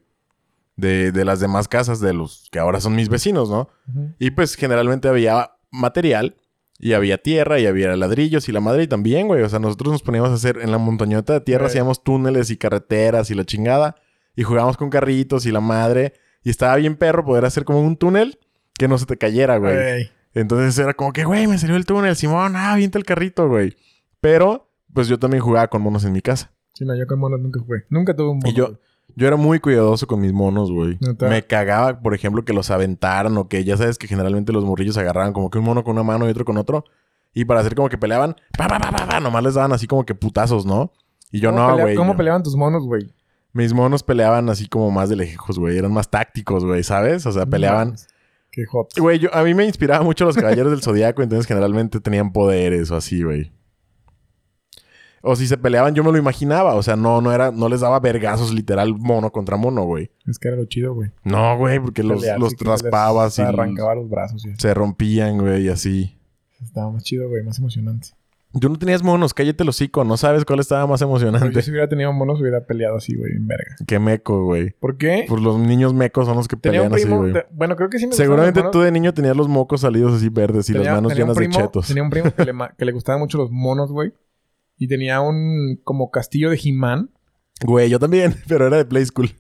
De, de las demás casas de los que ahora son mis vecinos, ¿no? Ujú. Y pues generalmente había material y había tierra y había ladrillos y la madre y también, güey. O sea, nosotros nos poníamos a hacer en la montañota de tierra, Güey. hacíamos túneles y carreteras y la chingada. Y jugábamos con carritos y la madre. Y estaba bien perro poder hacer como un túnel que no se te cayera, güey. Entonces era como que, güey, me salió el túnel, Simón, ah, avienta el carrito, güey. Pero, pues yo también jugaba con monos en mi casa. Sí, no, yo con monos nunca jugué. Nunca tuve un mono. Y yo. Yo era muy cuidadoso con mis monos, güey. Me cagaba, por ejemplo, que los aventaran o que ya sabes que generalmente los morrillos agarraban como que un mono con una mano y otro con otro. Y para hacer como que peleaban, pa, pa, pa, pa, pa, nomás les daban así como que putazos, ¿no? Y yo ¿Cómo no, güey. ¿Cómo peleaban tus monos, güey? Mis monos peleaban así como más de lejos, güey. Eran más tácticos, güey, ¿sabes? O sea, peleaban. Qué hot. Güey, yo, a mí me inspiraba mucho los caballeros del zodiaco, entonces generalmente tenían poderes o así, güey. O si se peleaban, yo me lo imaginaba. O sea, no, no era, no les daba vergazos literal mono contra mono, güey. Es que era lo chido, güey. No, güey, porque los, los raspabas y arrancaba los brazos y se rompían, güey, y así. Estaba más chido, güey. Más emocionante. Tú no tenías monos, cállate el hocico, no sabes cuál estaba más Pero yo emocionante. si hubiera tenido monos, hubiera peleado así, güey, en verga. Qué meco, güey. ¿Por qué? Pues los niños mecos son los que Tenía pelean así, güey. bueno, creo que sí me Seguramente los tú de niño tenías los mocos salidos así verdes y Tenía- las manos llenas de chetos. Tenía un primo que le, [laughs] que le gustaban mucho los monos, güey. Y tenía un como castillo de He-Man. Güey, yo también, [laughs] pero era de Play School.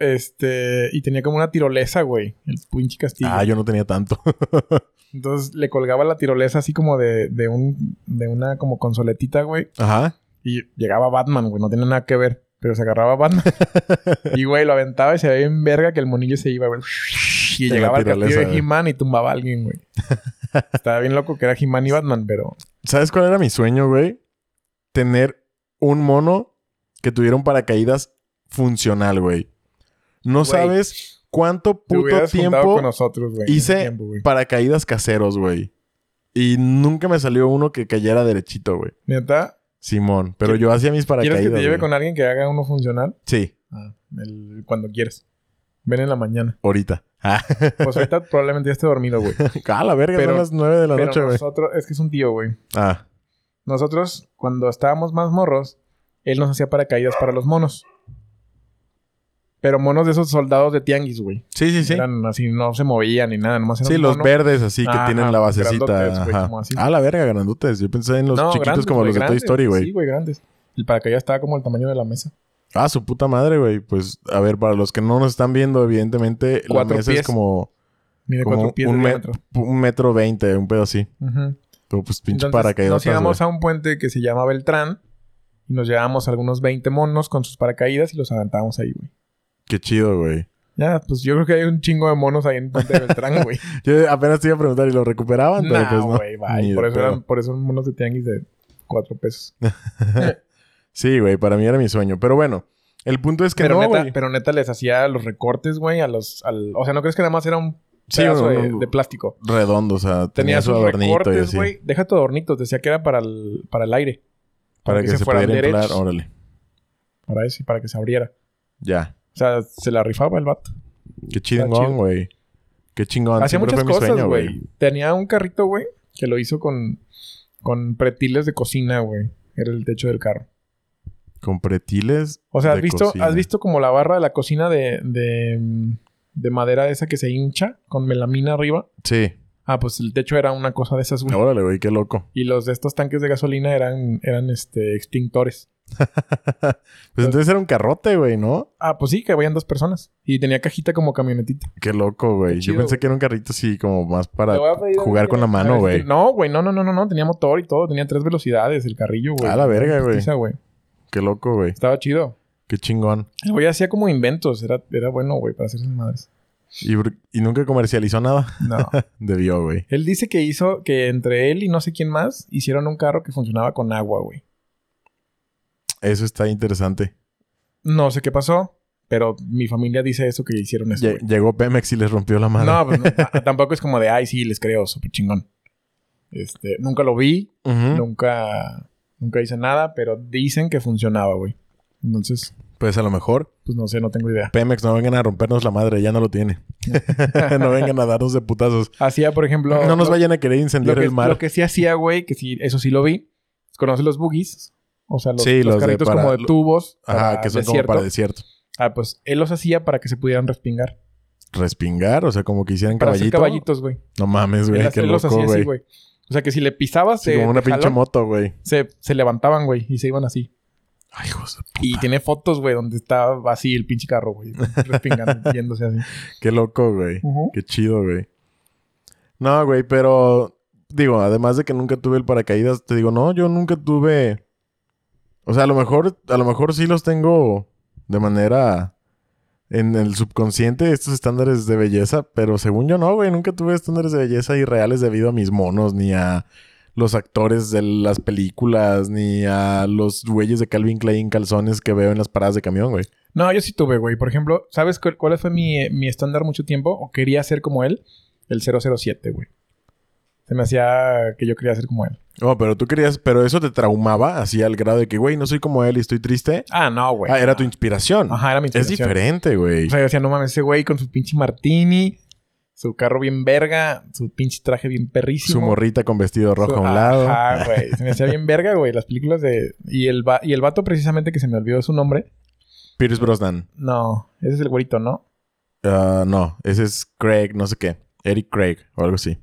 Este... Y tenía como una tirolesa, güey. El pinche castillo. Ah, yo no tenía tanto. [laughs] Entonces le colgaba la tirolesa así como de, de un... De una como consoletita, güey. Ajá. Y llegaba Batman, güey. No tenía nada que ver. Pero se agarraba Batman. [laughs] y, güey, lo aventaba y se veía en verga que el monillo se iba, güey. Y llegaba al castillo de. He-Man y tumbaba a alguien, güey. Estaba bien loco que era He-Man y Batman, pero... ¿Sabes cuál era mi sueño, güey? Tener un mono que tuviera un paracaídas funcional, güey. No sabes cuánto puto tiempo con nosotros, ese hice tiempo, paracaídas caseros, güey. Y nunca me salió uno que cayera derechito, güey. ¿Neta? Simón. Pero ¿Qui- yo hacía mis ¿Quieres paracaídas. que te lleve con alguien que haga uno funcional? Sí, Ah, el- cuando quieras. Ven en la mañana. ahorita. [laughs] Ah, Pues ahorita probablemente ya esté dormido, güey. [laughs] Ah, la verga, Pero- son las nueve de la Pero noche, güey. nosotros... Es que es un tío, güey. Ah, Nosotros, cuando estábamos más morros, él nos hacía paracaídas para los monos. Pero monos de esos soldados de tianguis, güey. sí, sí, sí. Eran así, no se movían ni nada. Nomás era Sí, los mono. verdes así que Ajá, tienen la basecita. Ajá. así. Ah, la verga, grandotes. Yo pensé en los No, chiquitos grandes, como los de Toy. Story, güey. Sí, güey, grandes. El paracaídas estaba como el tamaño de la mesa. Ah, su puta madre, güey. Pues, a ver, para los que no nos están viendo, evidentemente, Cuatro la mesa es pies. como, Mide como cuatro pies un, de me- diámetro. un metro veinte, un pedo así. Ujú. Pero, pues, pinche Entonces, paracaídas. nos íbamos a un puente que se llama Beltrán. Y nos llevábamos algunos 20 monos con sus paracaídas y los aventábamos ahí, güey. Qué chido, güey. Ya, pues yo creo que hay un chingo de monos ahí en el puente de Beltrán, güey. [laughs] Yo apenas te iba a preguntar, ¿y lo recuperaban? Pero, pues, no, güey, Por eso, eran, por eso monos de tianguis de cuatro pesos. [laughs] Sí, güey, para mí era mi sueño. Pero bueno, el punto es que pero, no, neta, pero neta les hacía los recortes, güey, a los... Al, o sea, ¿no crees que nada más era un Sí, pedazo un- de, un- de plástico? Redondo, o sea, tenía, Tenía su sus adornito y recortes, así. Deja tu adornitos. Decía que era para el, para el aire. Para que, se, fueran pudiera inflar. derechos. Órale. Para eso y para que se abriera. Ya. O sea, se la rifaba el vato. Qué chingón, güey. Qué chingón. Hacía Siempre muchas cosas, sueño, güey. Tenía un carrito, güey, que lo hizo con, con pretiles de cocina, güey. Era el techo del carro. Con pretiles. O sea, ¿has de visto, cocina. ¿has visto como la barra de la cocina de, de, de madera esa que se hincha con melamina arriba? Sí. Ah, pues el techo era una cosa de esas, güey. Órale, güey, qué loco. Y los de estos tanques de gasolina eran, eran este, extintores. [laughs] pues entonces era un carrote, güey, ¿no? Ah, pues sí, que vayan dos personas. Y tenía cajita como camionetita. Qué loco, güey. Qué Yo pensé güey. que era un carrito así como más para jugar con la mano, si- güey. No, güey, no, no, no, no, no. Tenía motor y todo. Tenía tres velocidades el carrillo, güey. A la verga, güey. Qué loco, güey. Estaba chido. Qué chingón. El güey hacía como inventos. Era, era bueno, güey, para hacer sus madres. Y, y nunca comercializó nada. No. [laughs] Debió, güey. él dice que hizo que entre él y no sé quién más hicieron un carro que funcionaba con agua, güey. Eso está interesante. No sé qué pasó, pero mi familia dice eso que hicieron eso, güey. Llegó Pemex y les rompió la madre. No, pues no, [laughs] tampoco es como de, ay, sí, les creo, súper chingón. Este, nunca lo vi, nunca, nunca hice nada, pero dicen que funcionaba, güey. Entonces, Pues a lo mejor pues no sé, no tengo idea. Pemex no vengan a rompernos la madre, ya no lo tiene. [laughs] no vengan a darnos de putazos. Hacía, por ejemplo... no nos lo- vayan a querer incendiar que, el mar. lo que sí hacía, güey, que sí, eso sí lo vi. ¿Conoces los boogies? O sea, los, Sí, los los de carritos para- como de tubos. Ajá, que son desierto. como para desierto. Ah, pues él los hacía para que se pudieran respingar. Respingar, o sea, como que hicieran Para hacer caballito. caballitos, güey. No mames, Él, güey, qué él los loco, hacía así, güey. O sea, que si le pisabas, Sí, de- como una pinche moto, güey. se, se levantaban, güey, y se iban así. Ay, hijos de puta. Y tiene fotos, güey, donde estaba así el pinche carro, güey. Respingando, [laughs] yéndose así. Qué loco, güey. Qué chido, güey. No, güey, pero digo, además de que nunca tuve el paracaídas, te digo, no, yo nunca tuve. O sea, a lo mejor, a lo mejor sí los tengo de manera en el subconsciente estos estándares de belleza, pero según yo no, güey, nunca tuve estándares de belleza irreales debido a mis monos, ni a los actores de las películas, ni a los güeyes de Calvin Klein calzones que veo en las paradas de camión, güey. No, yo sí tuve, güey. Por ejemplo, ¿sabes cuál, cuál fue mi, mi estándar mucho tiempo? O quería ser como él. El 007, güey. Se me hacía que yo quería ser como él. No, pero tú querías, pero eso te traumaba así al grado de que, güey, no soy como él y estoy triste. Ah, no, güey. Ah, era tu inspiración. Ajá, era mi Es inspiración. diferente, güey. O sea, yo decía, no mames, ese güey con su pinche martini, su carro bien verga, su pinche traje bien perrísimo. Su morrita con vestido rojo Su- a un lado. Ajá, güey. Se me hacía bien verga, güey. Las películas de... Y el, va- y el vato precisamente que se me olvidó su nombre. Pierce Brosnan. No, ese es el güerito, ¿no? Ah, no, ese es Craig, no sé qué. Eric Craig o algo así.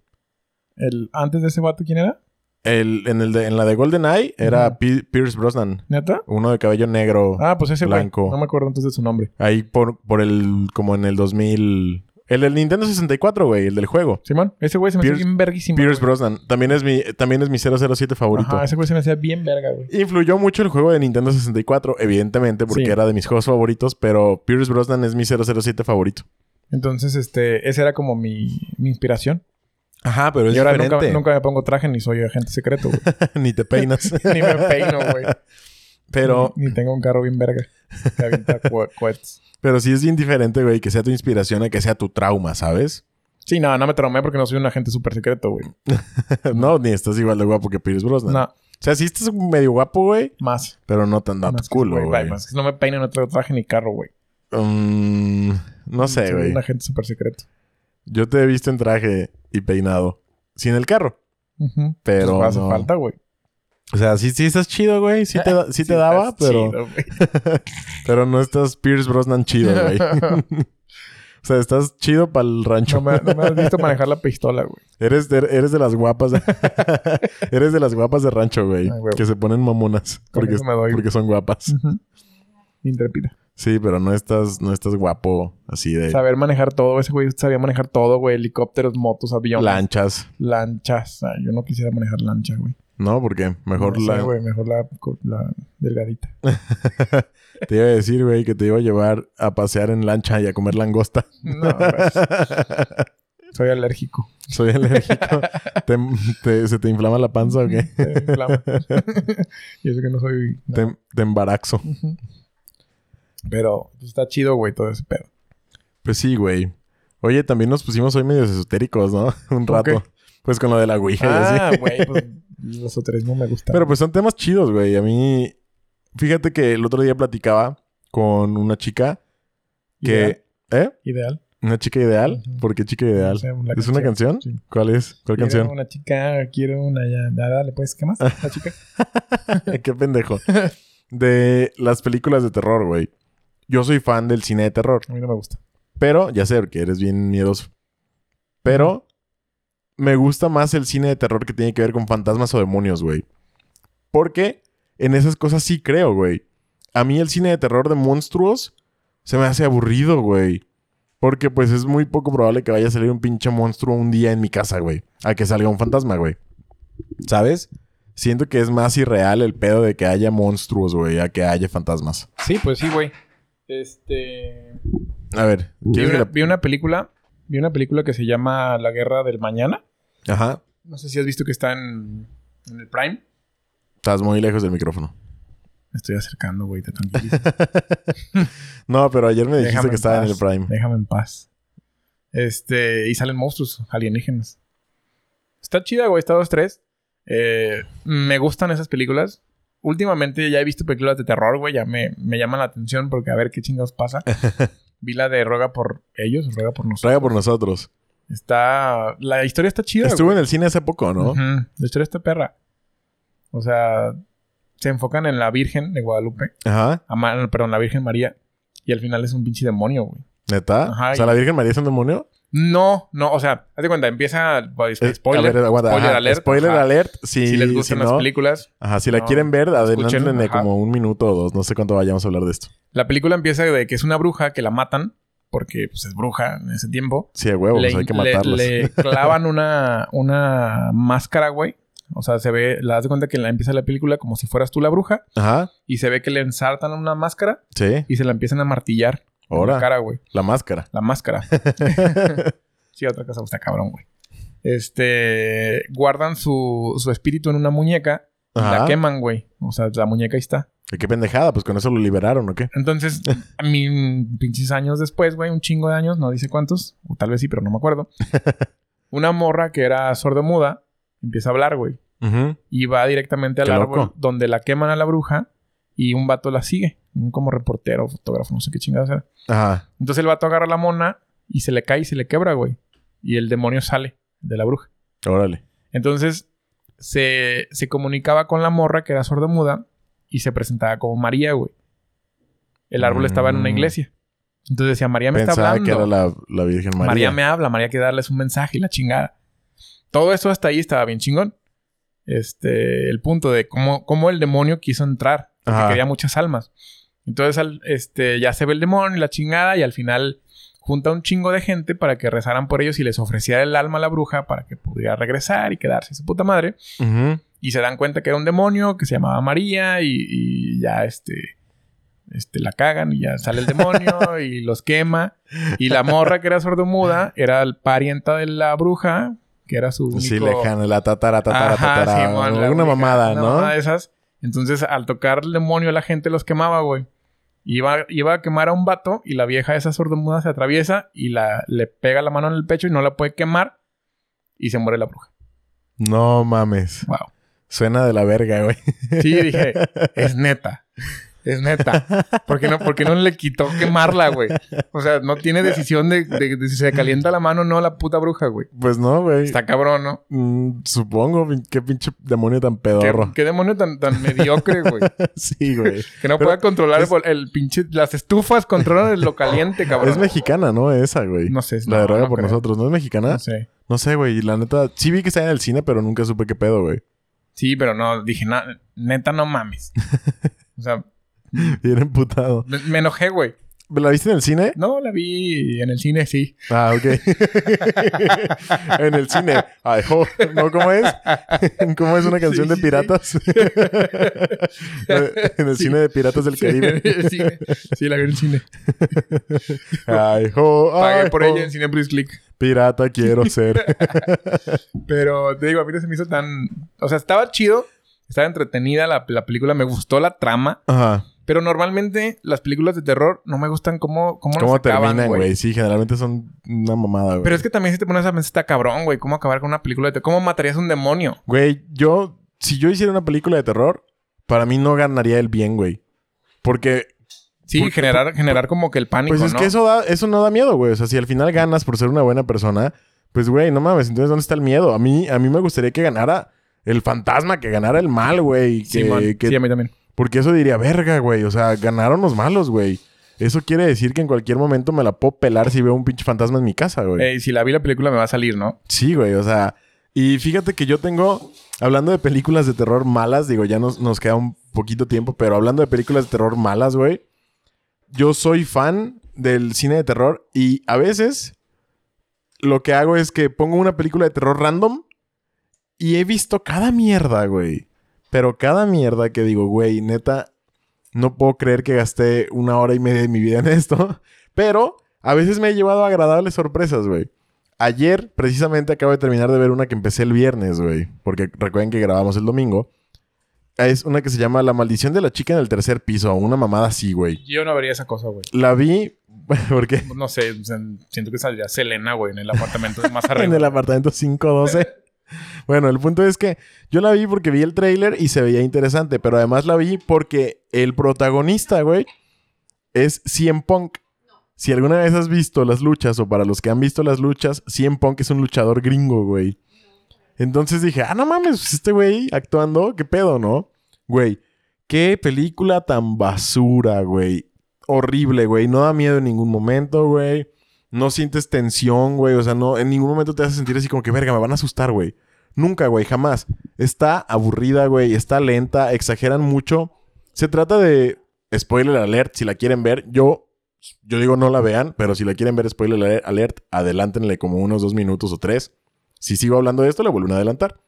El, antes de ese vato, ¿quién era? El, en, el de- en la de GoldenEye era Pierce Brosnan. ¿Neta? Uno de cabello negro. Ah, pues ese. Blanco. No me acuerdo entonces de su nombre. Ahí por, por el... Como en el 2000... El del Nintendo 64, güey. El del juego. Simón, ese güey se me hacía bien verguísimo. Pierce güey. Brosnan. También es mi, también es mi 007 favorito. Ajá, ese güey se me hacía bien verga, güey. Influyó mucho el juego de Nintendo 64, evidentemente, porque Sí. era de mis juegos favoritos, pero Pierce Brosnan es mi 007 favorito. Entonces, este... Esa era como mi, mi inspiración. Ajá, pero es y ahora diferente. nunca, nunca me pongo traje ni soy agente secreto, güey. [laughs] Ni te peinas. [laughs] ni me peino, güey. [laughs] pero, Ni, ni tengo un carro bien verga. Que avienta [laughs] pero sí es bien diferente, güey, que sea tu inspiración a que sea tu trauma, ¿sabes? Sí, no, no me traumé porque no soy un agente súper secreto, güey. [laughs] no, ni estás igual de guapo que Pierce Brosnan. No, O sea, sí estás medio guapo, güey, más. pero no tan da tu Más que culo, güey. Más que no me peino, no traigo traje ni carro, güey. Mm, no sé, Soy güey. un agente súper secreto. Yo te he visto en traje y peinado. Sin el carro. Pero Pues hace no. falta, güey. O sea, sí, sí estás chido, güey. Sí te, sí te daba, pero... chido. [laughs] Pero no estás Pierce Brosnan chido, güey. [laughs] o sea, estás chido para el rancho. no, me, no me has visto manejar la pistola, güey. Eres, de, eres de las guapas. de- [laughs] eres de las guapas de rancho, güey. Ay, güey. que se ponen mamonas. Porque, doy. porque son guapas. Intrépida. Sí, pero no estás, no estás guapo así de Saber manejar todo. Ese güey sabía manejar todo, güey. Helicópteros, motos, aviones. lanchas. Lanchas. Ay, yo no quisiera manejar lancha, güey. No, porque mejor No la... güey. Mejor la, la delgadita. [laughs] te iba a decir, güey, que te iba a llevar a pasear en lancha y a comer langosta. No, güey. [laughs] Soy alérgico. Soy alérgico. ¿Te, te- se te inflama la panza o qué? Me inflama. [laughs] y eso que no soy... no. Te, te embarazo. Pero pues, está chido, güey, todo ese pedo. Pues sí, güey. Oye, también nos pusimos hoy medio esotéricos, ¿no? Un ¿Con rato. Pues con lo de la Ouija. Ah, güey, pues el esoterismo me gusta. Pero pues son temas chidos, güey. A mí... Fíjate que el otro día platicaba con una chica Ideal. que... ¿Eh? Ideal. ¿Una chica ideal? Ujú. ¿Por qué chica ideal? No sé, la ¿Es una canción? Sí. ¿Cuál es? ¿Cuál Quiero canción? una chica, quiero una ya. Ya, Dale, pues, ¿qué más? La chica. [laughs] qué pendejo. De las películas de terror, güey. Yo soy fan del cine de terror. A mí no me gusta. Pero, ya sé, que eres bien miedoso. Pero me gusta más el cine de terror que tiene que ver con fantasmas o demonios, güey. Porque en esas cosas sí creo, güey. A mí el cine de terror de monstruos se me hace aburrido, güey. Porque pues es muy poco probable que vaya a salir un pinche monstruo un día en mi casa, güey. A que salga un fantasma, güey. ¿Sabes? Siento que es más irreal el pedo de que haya monstruos, güey, a que haya fantasmas. Sí, pues sí, güey. Este. A ver, Vi ¿quieres una, vi una película. Vi una película que se llama La Guerra del Mañana. Ajá. No sé si has visto que está en, en el Prime. Estás muy lejos del micrófono. Me estoy acercando, güey, te. [laughs] No, pero ayer me dijiste Déjame que estaba en el Prime. Déjame en paz. Este, y salen monstruos alienígenas. Está chida, güey, está dos, tres. Eh, me gustan esas películas. Últimamente ya he visto películas de terror, güey, ya me, me llaman la atención porque a ver qué chingados pasa. [laughs] Vi la de Ruega por ellos, Ruega por nosotros. Traiga por nosotros. Está. La historia está chida, Estuvo en el cine hace poco, ¿no? La historia está perra. O sea, se enfocan en la Virgen de Guadalupe. Ajá. a perdón, la Virgen María. Y al final es un pinche demonio, güey. ¿Neta? Ajá, o sea, ¿la Virgen María es un demonio? No, no, o sea, haz de cuenta, empieza. pues, Eh, spoiler. a ver, aguanta, spoiler ajá. alert. Spoiler ajá. alert. Si, Si les gustan si las no- películas. Ajá, si la no, quieren ver, adelántenle como un minuto o dos. No sé cuánto vayamos a hablar de esto. La película empieza de que es una bruja que la matan. Porque pues, es bruja en ese tiempo. Sí, de huevos, le, hay que le- matarlas. le [laughs] clavan una, una máscara, güey. O sea, se ve, la das de cuenta que la empieza la película como si fueras tú la bruja. Ajá, Y se ve que le ensartan una máscara sí. y se la empiezan a martillar. Ahora, La cara, güey. la máscara. La máscara. [laughs] sí, otra cosa está cabrón, güey. Este. Guardan su, su espíritu en una muñeca y Ajá. la queman, güey. O sea, la muñeca ahí está. ¿Y ¿Qué pendejada? Pues con eso lo liberaron, ¿o qué? Entonces, a mí, pinches años después, güey, un chingo de años, no dice cuántos, o tal vez sí, pero no me acuerdo. [laughs] Una morra que era sordomuda empieza a hablar, güey. Y va directamente al Qué árbol donde la queman a la bruja y un vato la sigue. Como reportero, fotógrafo, no sé qué chingados era. Ajá. Entonces el vato agarra la mona y se le cae y se le quebra, güey. Y el demonio sale de la bruja. Órale. Entonces se, se comunicaba con la morra que era sordomuda y se presentaba como María, güey. El árbol estaba en una Mm. iglesia. Entonces decía, María me está hablando. que era la, la Virgen María. María me habla, María quiere darles un mensaje y la chingada. Todo eso hasta ahí estaba bien chingón. Este, el punto de cómo, cómo el demonio quiso entrar. Porque Ajá. quería muchas almas. Entonces, al- este, ya se ve el demonio y la chingada, y al final junta un chingo de gente para que rezaran por ellos y les ofreciera el alma a la bruja para que pudiera regresar y quedarse su puta madre. Y se dan cuenta que era un demonio que se llamaba María y, y ya este, este la cagan y ya sale el demonio [laughs] y los quema. Y la morra que era sordomuda era el parienta de la bruja, que era su único... Sí, lejana, la tatara, tatara, Ajá, tatara. Alguna única- mamada, una ¿no? mamada de esas. Entonces, al tocar el demonio, la gente los quemaba, güey. Iba, iba a quemar a un vato y la vieja esa sordomuda se atraviesa y la, le pega la mano en el pecho y no la puede quemar y se muere la bruja. No mames. Wow. Suena de la verga, güey. Sí, dije, [laughs] es neta. Es neta. ¿Por qué no, por qué no le quitó quemarla, güey? O sea, no tiene decisión de, de- de si se calienta la mano o no la puta bruja, güey. Pues no, güey. Está cabrón, ¿no? Mm, supongo. Qué pinche demonio tan ¿Qué, pedorro. qué demonio tan, tan mediocre, güey. [laughs] sí, güey. Que no Pero pueda controlar es- el, el pinche... Las estufas controlan lo caliente, cabrón. Es mexicana, ¿no? Esa, güey. No sé. La no, de no por creo. nosotros. ¿No es mexicana? No sé. No sé, güey. Y la neta, sí vi que está en el cine, pero nunca supe qué pedo, güey. Sí, pero no, dije, neta, no mames. [laughs] O sea, [laughs] Bien emputado. me, me enojé, güey. ¿La viste en el cine? No, la vi en el cine, sí. Ah, ok. [laughs] en el cine. Ay, jo. ¿No? ¿Cómo es? [laughs] ¿Cómo es una canción Sí, de sí. piratas? en el Sí. cine de Piratas del Caribe. sí, la vi en el cine. Ay, jo. Pagué ay, por ella en Cinepolis Click. Pirata quiero ser. Pero te digo, a mí no se me hizo tan... O sea, estaba chido. Estaba entretenida la, la película. Me gustó la trama. Ajá. Pero normalmente las películas de terror no me gustan cómo, cómo, ¿Cómo terminan, güey? Sí, generalmente son una mamada, güey. Pero es que también si te pones a pensar, está cabrón, güey. ¿Cómo acabar con una película de terror? ¿Cómo matarías a un demonio? Güey, yo... Si yo hiciera una película de terror, para mí no ganaría el bien, güey. Porque Sí, generar, generar como que el pánico, Pues es ¿no? que eso, da, eso no da miedo, güey. O sea, si al final ganas por ser una buena persona, pues, güey, no mames. Entonces, ¿dónde está el miedo? A mí, a mí me gustaría que ganara el fantasma, que ganara el mal, güey. Que, que- Sí, a mí también. Porque eso diría, verga, güey. O sea, ganaron los malos, güey. Eso quiere decir que en cualquier momento me la puedo pelar si veo un pinche fantasma en mi casa, güey. Eh, si la vi la película me va a salir, ¿no? Sí, güey. O sea, y fíjate que yo tengo hablando de películas de terror malas, digo, ya nos, nos queda un poquito tiempo, pero hablando de películas de terror malas, güey. Yo soy fan del cine de terror y a veces lo que hago es que pongo una película de terror random y he visto cada mierda, güey. Pero cada mierda que digo, güey, neta, no puedo creer que gasté una hora y media de mi vida en [laughs] esto. Pero a veces me he llevado agradables sorpresas, güey. Ayer, precisamente, acabo de terminar de ver una que empecé el viernes, güey. Porque recuerden que grabamos el domingo. Es una que se llama La maldición de la chica en el tercer piso. Una mamada así, güey. Yo no vería esa cosa, güey. La vi... [laughs] ¿Por qué? No sé, siento que saldría Selena, güey, en el apartamento [laughs] más en arriba. el apartamento 512. Bueno, el punto es que yo la vi porque vi el tráiler y se veía interesante, pero además la vi porque el protagonista, güey, es CM Punk. Si alguna vez has visto las luchas o para los que han visto las luchas, CM Punk es un luchador gringo, güey. Entonces dije, ah, no mames, pues este güey actuando, qué pedo, ¿no? Güey, qué película tan basura, güey. Horrible, güey. No da miedo en ningún momento, güey. No sientes tensión, güey. O sea, no, en ningún momento te hace sentir así como que, verga, me van a asustar, güey. Nunca, güey, jamás. Está aburrida, güey. Está lenta. Exageran mucho. Se trata de. Spoiler alert, si la quieren ver. Yo, yo digo no la vean, pero si la quieren ver, spoiler alert, adelántenle como unos dos minutos o tres. Si sigo hablando de esto, le vuelven a adelantar.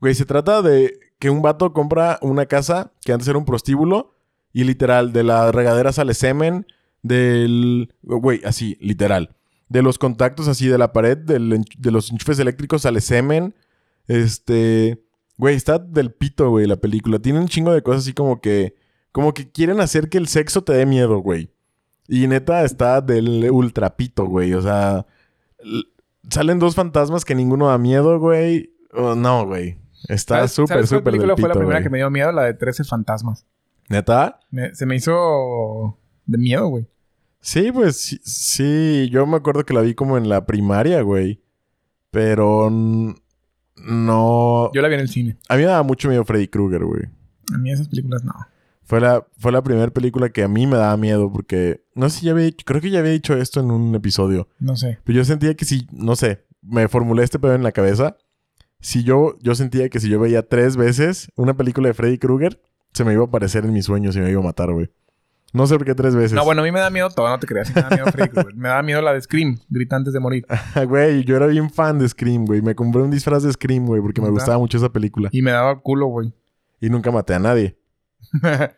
Güey, se trata de que un vato compra una casa que antes era un prostíbulo y literal, de la regadera sale semen, del... Güey, así, literal. De los contactos así de la pared, del, de los enchufes eléctricos sale semen. Este... Güey, está del pito, güey, la película. Tiene un chingo de cosas así como que... Como que quieren hacer que el sexo te dé miedo, güey. Y neta está del ultrapito, güey. O sea... Salen dos fantasmas que ninguno da miedo, güey. Oh, no, güey. Está súper, súper del película fue la primera que me dio miedo? La de 13 fantasmas. ¿Neta? Me, se me hizo de miedo, güey. Sí, pues sí, sí, yo me acuerdo que la vi como en la primaria, güey. Pero no... Yo la vi en el cine. A mí me daba mucho miedo Freddy Krueger, güey. A mí esas películas no. Fue la, fue la primera película que a mí me daba miedo porque... No sé si ya había dicho... Creo que ya había dicho esto en un episodio. No sé. Pero yo sentía que si... No sé. Me formulé este pedo en la cabeza. Si yo... Yo sentía que si yo veía tres veces una película de Freddy Krueger... Se me iba a aparecer en mis sueños y me iba a matar, güey. No sé por qué tres veces. No, bueno, a mí me da miedo todo, no te creas. Me da miedo Freddy Krueger. Me da miedo la de Scream, Gritantes de Morir. [laughs] güey, yo era bien fan de Scream, güey. Me compré un disfraz de Scream, güey, porque me ¿Verdad? gustaba mucho esa película. Y me daba culo, güey. Y nunca maté a nadie. [laughs]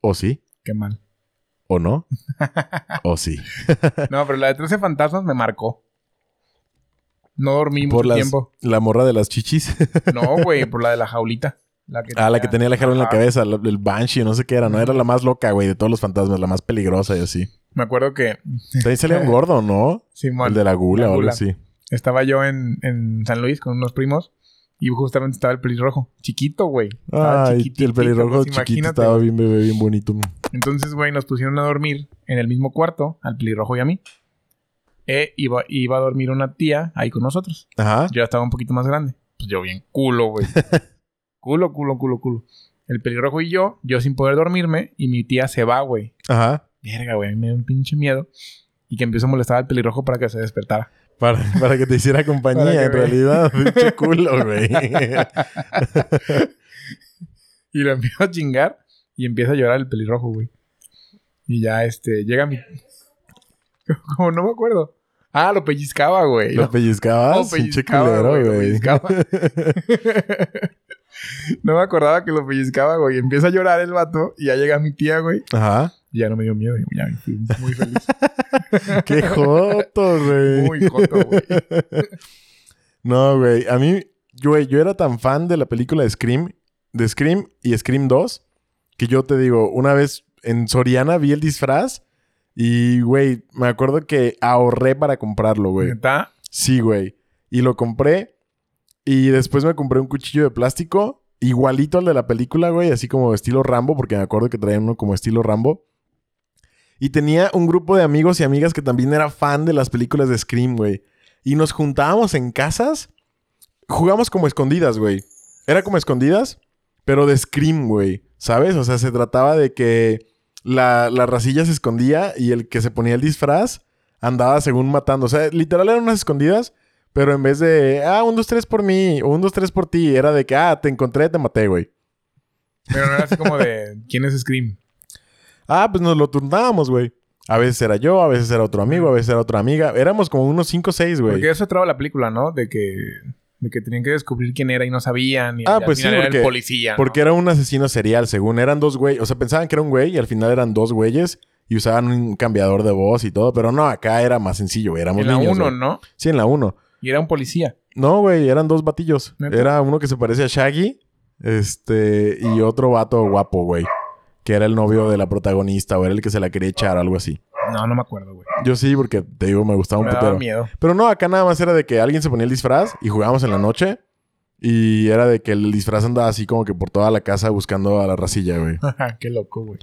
¿O sí? Qué mal. ¿O no? [laughs] ¿O sí? No, pero la de 13 fantasmas me marcó. No dormí Por mucho las, tiempo. la morra de las chichis. No, güey, por la de la jaulita. La que ah, la que tenía la jala en la cabeza, el Banshee, no sé qué era, ¿no? Era la más loca, güey, de todos los fantasmas, la más peligrosa y así. Me acuerdo que... También salía un [laughs] gordo, ¿no? Simón, el de la gula la o algo así. Estaba yo en, en San Luis con unos primos y justamente estaba el pelirrojo. Chiquito, güey. Chiquitito, el pelirrojo pues, chiquito imagínate, estaba bien bebé, bien bonito. Entonces, güey, nos pusieron a dormir en el mismo cuarto, al pelirrojo y a mí. E iba, iba a dormir una tía ahí con nosotros. Ajá. Yo ya estaba un poquito más grande. Pues yo bien culo, güey. [laughs] culo, culo, culo, culo. El pelirrojo y yo, yo sin poder dormirme, y mi tía se va, güey. Ajá. Verga, güey, me dio un pinche miedo. Y que empiezo a molestar al pelirrojo para que se despertara. Para, [laughs] para que te hiciera compañía, en me- realidad. [laughs] Pinche culo, güey. Y lo empiezo a chingar y empieza a llorar el pelirrojo, güey. Y ya, este, llega mi... [laughs] Como no me acuerdo. Ah, lo pellizcaba, güey. ¿Lo pellizcabas? No, Pinche pellizcaba, güey, lo pellizcaba. No me acordaba que lo pellizcaba, güey. Empieza a llorar el vato y ya llega mi tía, güey. Ajá. Y ya no me dio miedo. y Ya fui muy feliz. [laughs] Qué joto, güey. muy joto, güey. No, güey. A mí, güey, yo era tan fan de la película de Scream, de Scream y Scream 2, que yo te digo, una vez en Soriana vi el disfraz y, güey, me acuerdo que ahorré para comprarlo, güey. ¿Neta? Sí, güey. Y lo compré y después me compré un cuchillo de plástico igualito al de la película, güey, así como estilo Rambo, porque me acuerdo que traían uno como estilo Rambo. Y tenía un grupo de amigos y amigas que también era fan de las películas de Scream, güey. Y nos juntábamos en casas. Jugamos como escondidas, güey. Era como escondidas, pero de Scream, güey. ¿Sabes? O sea, se trataba de que la, la racilla se escondía y el que se ponía el disfraz andaba según matando. O sea, literal eran unas escondidas, Pero en vez de, ah, un, dos, tres por mí, o un, dos, tres por ti, era de que, ah, te encontré, te maté, güey. Pero no era así como de, ¿quién es Scream? Ah, pues nos lo turnábamos, güey. A veces era yo, a veces era otro amigo, a veces era otra amiga. Éramos como unos cinco o seis, güey. Porque eso traba la película, ¿no? De que, de que tenían que descubrir quién era y no sabían. Y Ah, al pues sí, final era porque- el policía. ¿no? Porque era un asesino serial, según eran dos güeyes. O sea, pensaban que era un güey y al final eran dos güeyes y usaban un cambiador de voz y todo. Pero no, acá era más sencillo. Éramos En la niños. 1, güey. ¿no? Sí, en la uno. Y era un policía. No, güey, eran dos batillos. ¿Neta? Era uno que se parece a Shaggy, este, y otro vato guapo, güey. Que era el novio de la protagonista o era el que se la quería echar, algo así. No, no me acuerdo, güey. Yo sí, porque te digo, me gustaba un Me putero. miedo. Pero no, acá nada más era de que alguien se ponía el disfraz y jugábamos en la noche. Y era de que el disfraz andaba así como que por toda la casa buscando a la racilla, güey. [laughs] Qué loco, güey.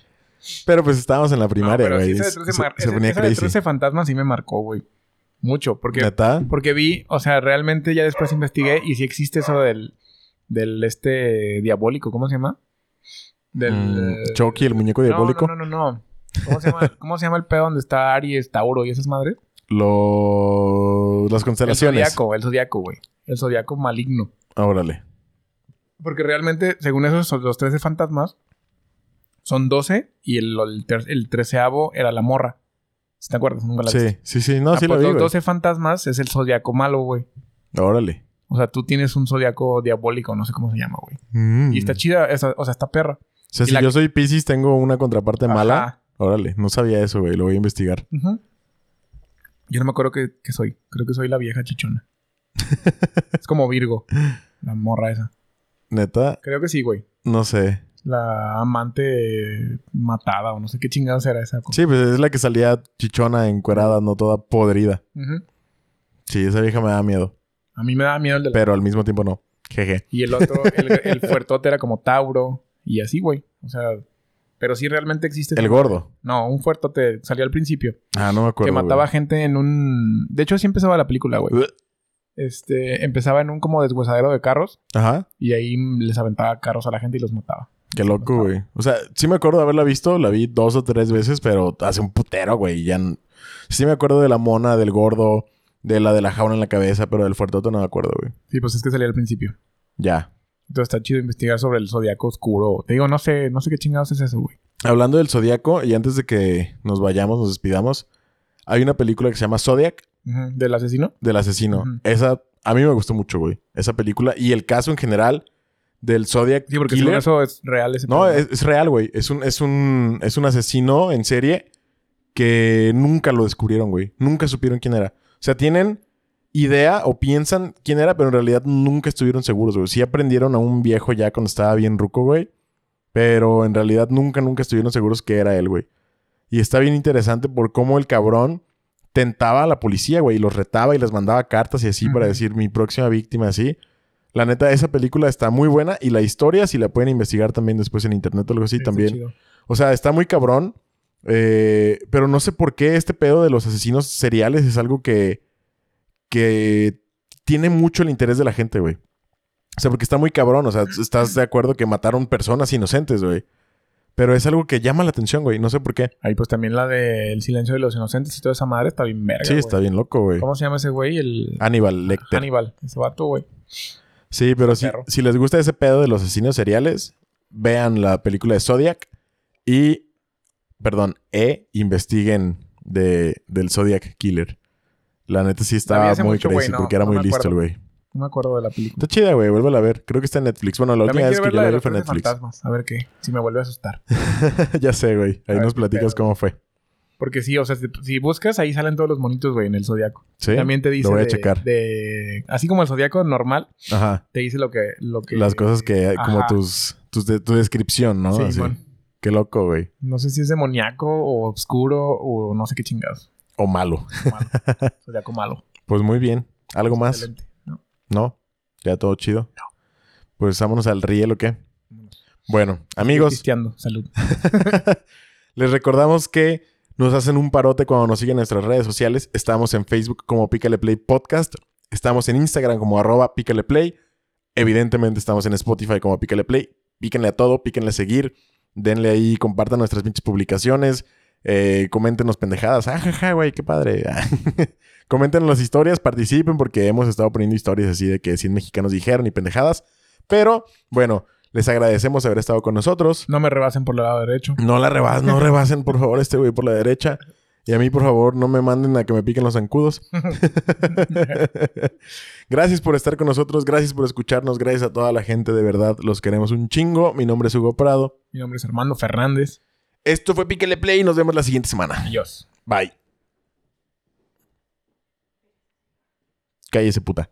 Pero pues estábamos en la primaria, güey. sí, se, 13 se- ponía esa de crazy. 13 fantasmas sí me marcó, güey. Mucho. Porque, ¿Neta? porque vi, o sea, realmente ya después investigué y sí existe eso del, del este diabólico, ¿cómo se llama? Del... Mm, eh, Chucky, el muñeco diabólico. No, no, no, no. ¿Cómo se, llama, ¿Cómo se llama el pedo donde está Aries, Tauro y esas madres? Lo... Las El constelaciones. zodiaco, el zodiaco, güey. El zodiaco maligno. Ah, Órale. Porque realmente, según esos, los 13 fantasmas son 12 y el, el, el treceavo era la morra. ¿Sí ¿Te acuerdas? Nunca la viste. Sí, sí, sí. No, Ah, sí lo pues vi, los güey. 12 fantasmas es el zodiaco malo, güey. Órale. O sea, tú tienes un zodiaco diabólico, no sé cómo se llama, güey. Mm. Y está chida, o sea, está perra. O sea, y si la- yo soy Pisces, tengo una contraparte mala. Órale, no sabía eso, güey. Lo voy a investigar. Yo no me acuerdo qué, qué soy. Creo que soy la vieja chichona. [laughs] es como Virgo, la morra esa. Neta, Creo que sí, güey. no sé. La amante matada o no sé qué chingados era esa cosa. Sí, pues es la que salía chichona, encuerada, no toda podrida. Ujú. Sí, esa vieja me da miedo. A mí me daba miedo el de la... Pero al mismo tiempo no. Jeje. Y el otro, el, el fuertote era como Tauro. Y así, güey. O sea... Pero sí realmente existe... El gordo. No, un fuertote salió al principio. Ah, no me acuerdo. que mataba güey. gente en un... De hecho, así empezaba la película, güey. Este... Empezaba en un como deshuesadero de carros. Ajá. Y ahí les aventaba carros a la gente y los mataba. Qué loco, güey. O sea, sí me acuerdo de haberla visto. La vi dos o tres veces, pero hace un putero, güey. Ya... Sí me acuerdo de la mona, del gordo, de la de la jaula en la cabeza, pero del fuertote no me acuerdo, güey. Sí, pues es que salía al principio. Ya. Entonces está chido investigar sobre el zodiaco oscuro. Te digo, no sé, no sé qué chingados es eso, güey. Hablando del Zodíaco, y antes de que nos vayamos, nos despidamos, hay una película que se llama Zodiac. ¿Del asesino? del asesino. Esa, a mí me gustó mucho, güey. Esa película y el caso en general del Zodiac Sí, porque Killer. eso es real ese No, es, es real, güey. Es un, es, un, es un asesino en serie que nunca lo descubrieron, güey. Nunca supieron quién era. O sea, tienen idea o piensan quién era, pero en realidad nunca estuvieron seguros, güey. Sí aprendieron a un viejo ya cuando estaba bien ruco, güey. Pero en realidad nunca, nunca estuvieron seguros que era él, güey. Y está bien interesante por cómo el cabrón tentaba a la policía, güey. Y los retaba y les mandaba cartas y así para decir mi próxima víctima, así. La neta, esa película está muy buena. Y la historia, si la pueden investigar también después en internet o algo así, Sí, también. O sea, está muy cabrón. eh, pero no sé por qué este pedo de los asesinos seriales es algo que. que tiene mucho el interés de la gente, güey. O sea, porque está muy cabrón. O sea, estás de acuerdo que mataron personas inocentes, güey. Pero es algo que llama la atención, güey. No sé por qué. Ahí pues también la de El silencio de los inocentes y toda esa madre está bien verga, Sí, güey. está bien loco, güey. ¿Cómo se llama ese güey? El... Aníbal Lecter. Hannibal. Ese vato, güey. Sí, pero si, si les gusta ese pedo de los asesinos seriales, vean la película de Zodiac y, perdón, e investiguen de, del Zodiac Killer. La neta sí estaba muy mucho, crazy no, porque era no muy listo el güey. No me acuerdo de la película. Está chida, güey. Vuélvela a ver. Creo que está en Netflix. Bueno, la última vez que yo la vi fue en 13 Netflix. fantasmas. A ver qué. Si me vuelve a asustar. [laughs] ya sé, güey. Ahí A nos platicas cómo fue. Porque sí, o sea, si, si buscas, ahí salen todos los monitos, güey, en el zodiaco. Sí. También te dice Lo voy a de- checar. de- Así como el zodiaco normal, Ajá. te dice lo que... Lo que Las cosas que, como Ajá. tus, tus de- tu descripción, ¿no? Sí, Así. Qué loco, güey. No sé si es demoníaco o oscuro o no sé qué chingados. O malo. Malo. [laughs] Zodiaco malo. Pues muy bien. ¿Algo más? Excelente. ¿no? ¿No? ¿Ya todo chido? Pues vámonos al riel o qué. Bueno, amigos. Salud. [laughs] les recordamos que nos hacen un parote cuando nos siguen en nuestras redes sociales. Estamos en Facebook como Pícale Play Podcast. Estamos en Instagram como arroba Pícale Play. Evidentemente estamos en Spotify como Pícale Play. Píquenle a todo, píquenle a seguir. Denle ahí, compartan nuestras pinches publicaciones. Eh, coméntenos pendejadas. Ah, jaja, güey, qué padre. [laughs] Comenten las historias, participen porque hemos estado poniendo historias así de que 100 mexicanos dijeron y pendejadas. Pero bueno, les agradecemos haber estado con nosotros. No me rebasen por el lado derecho. No la rebasen, no rebasen por favor este güey por la derecha. Y a mí, por favor, no me manden a que me piquen los zancudos. [laughs] gracias por estar con nosotros, gracias por escucharnos, gracias a toda la gente, de verdad, los queremos un chingo. Mi nombre es Hugo Prado. Mi nombre es Armando Fernández. Esto fue Píquele Play y nos vemos la siguiente semana. Adiós. Bye. Cállese, puta.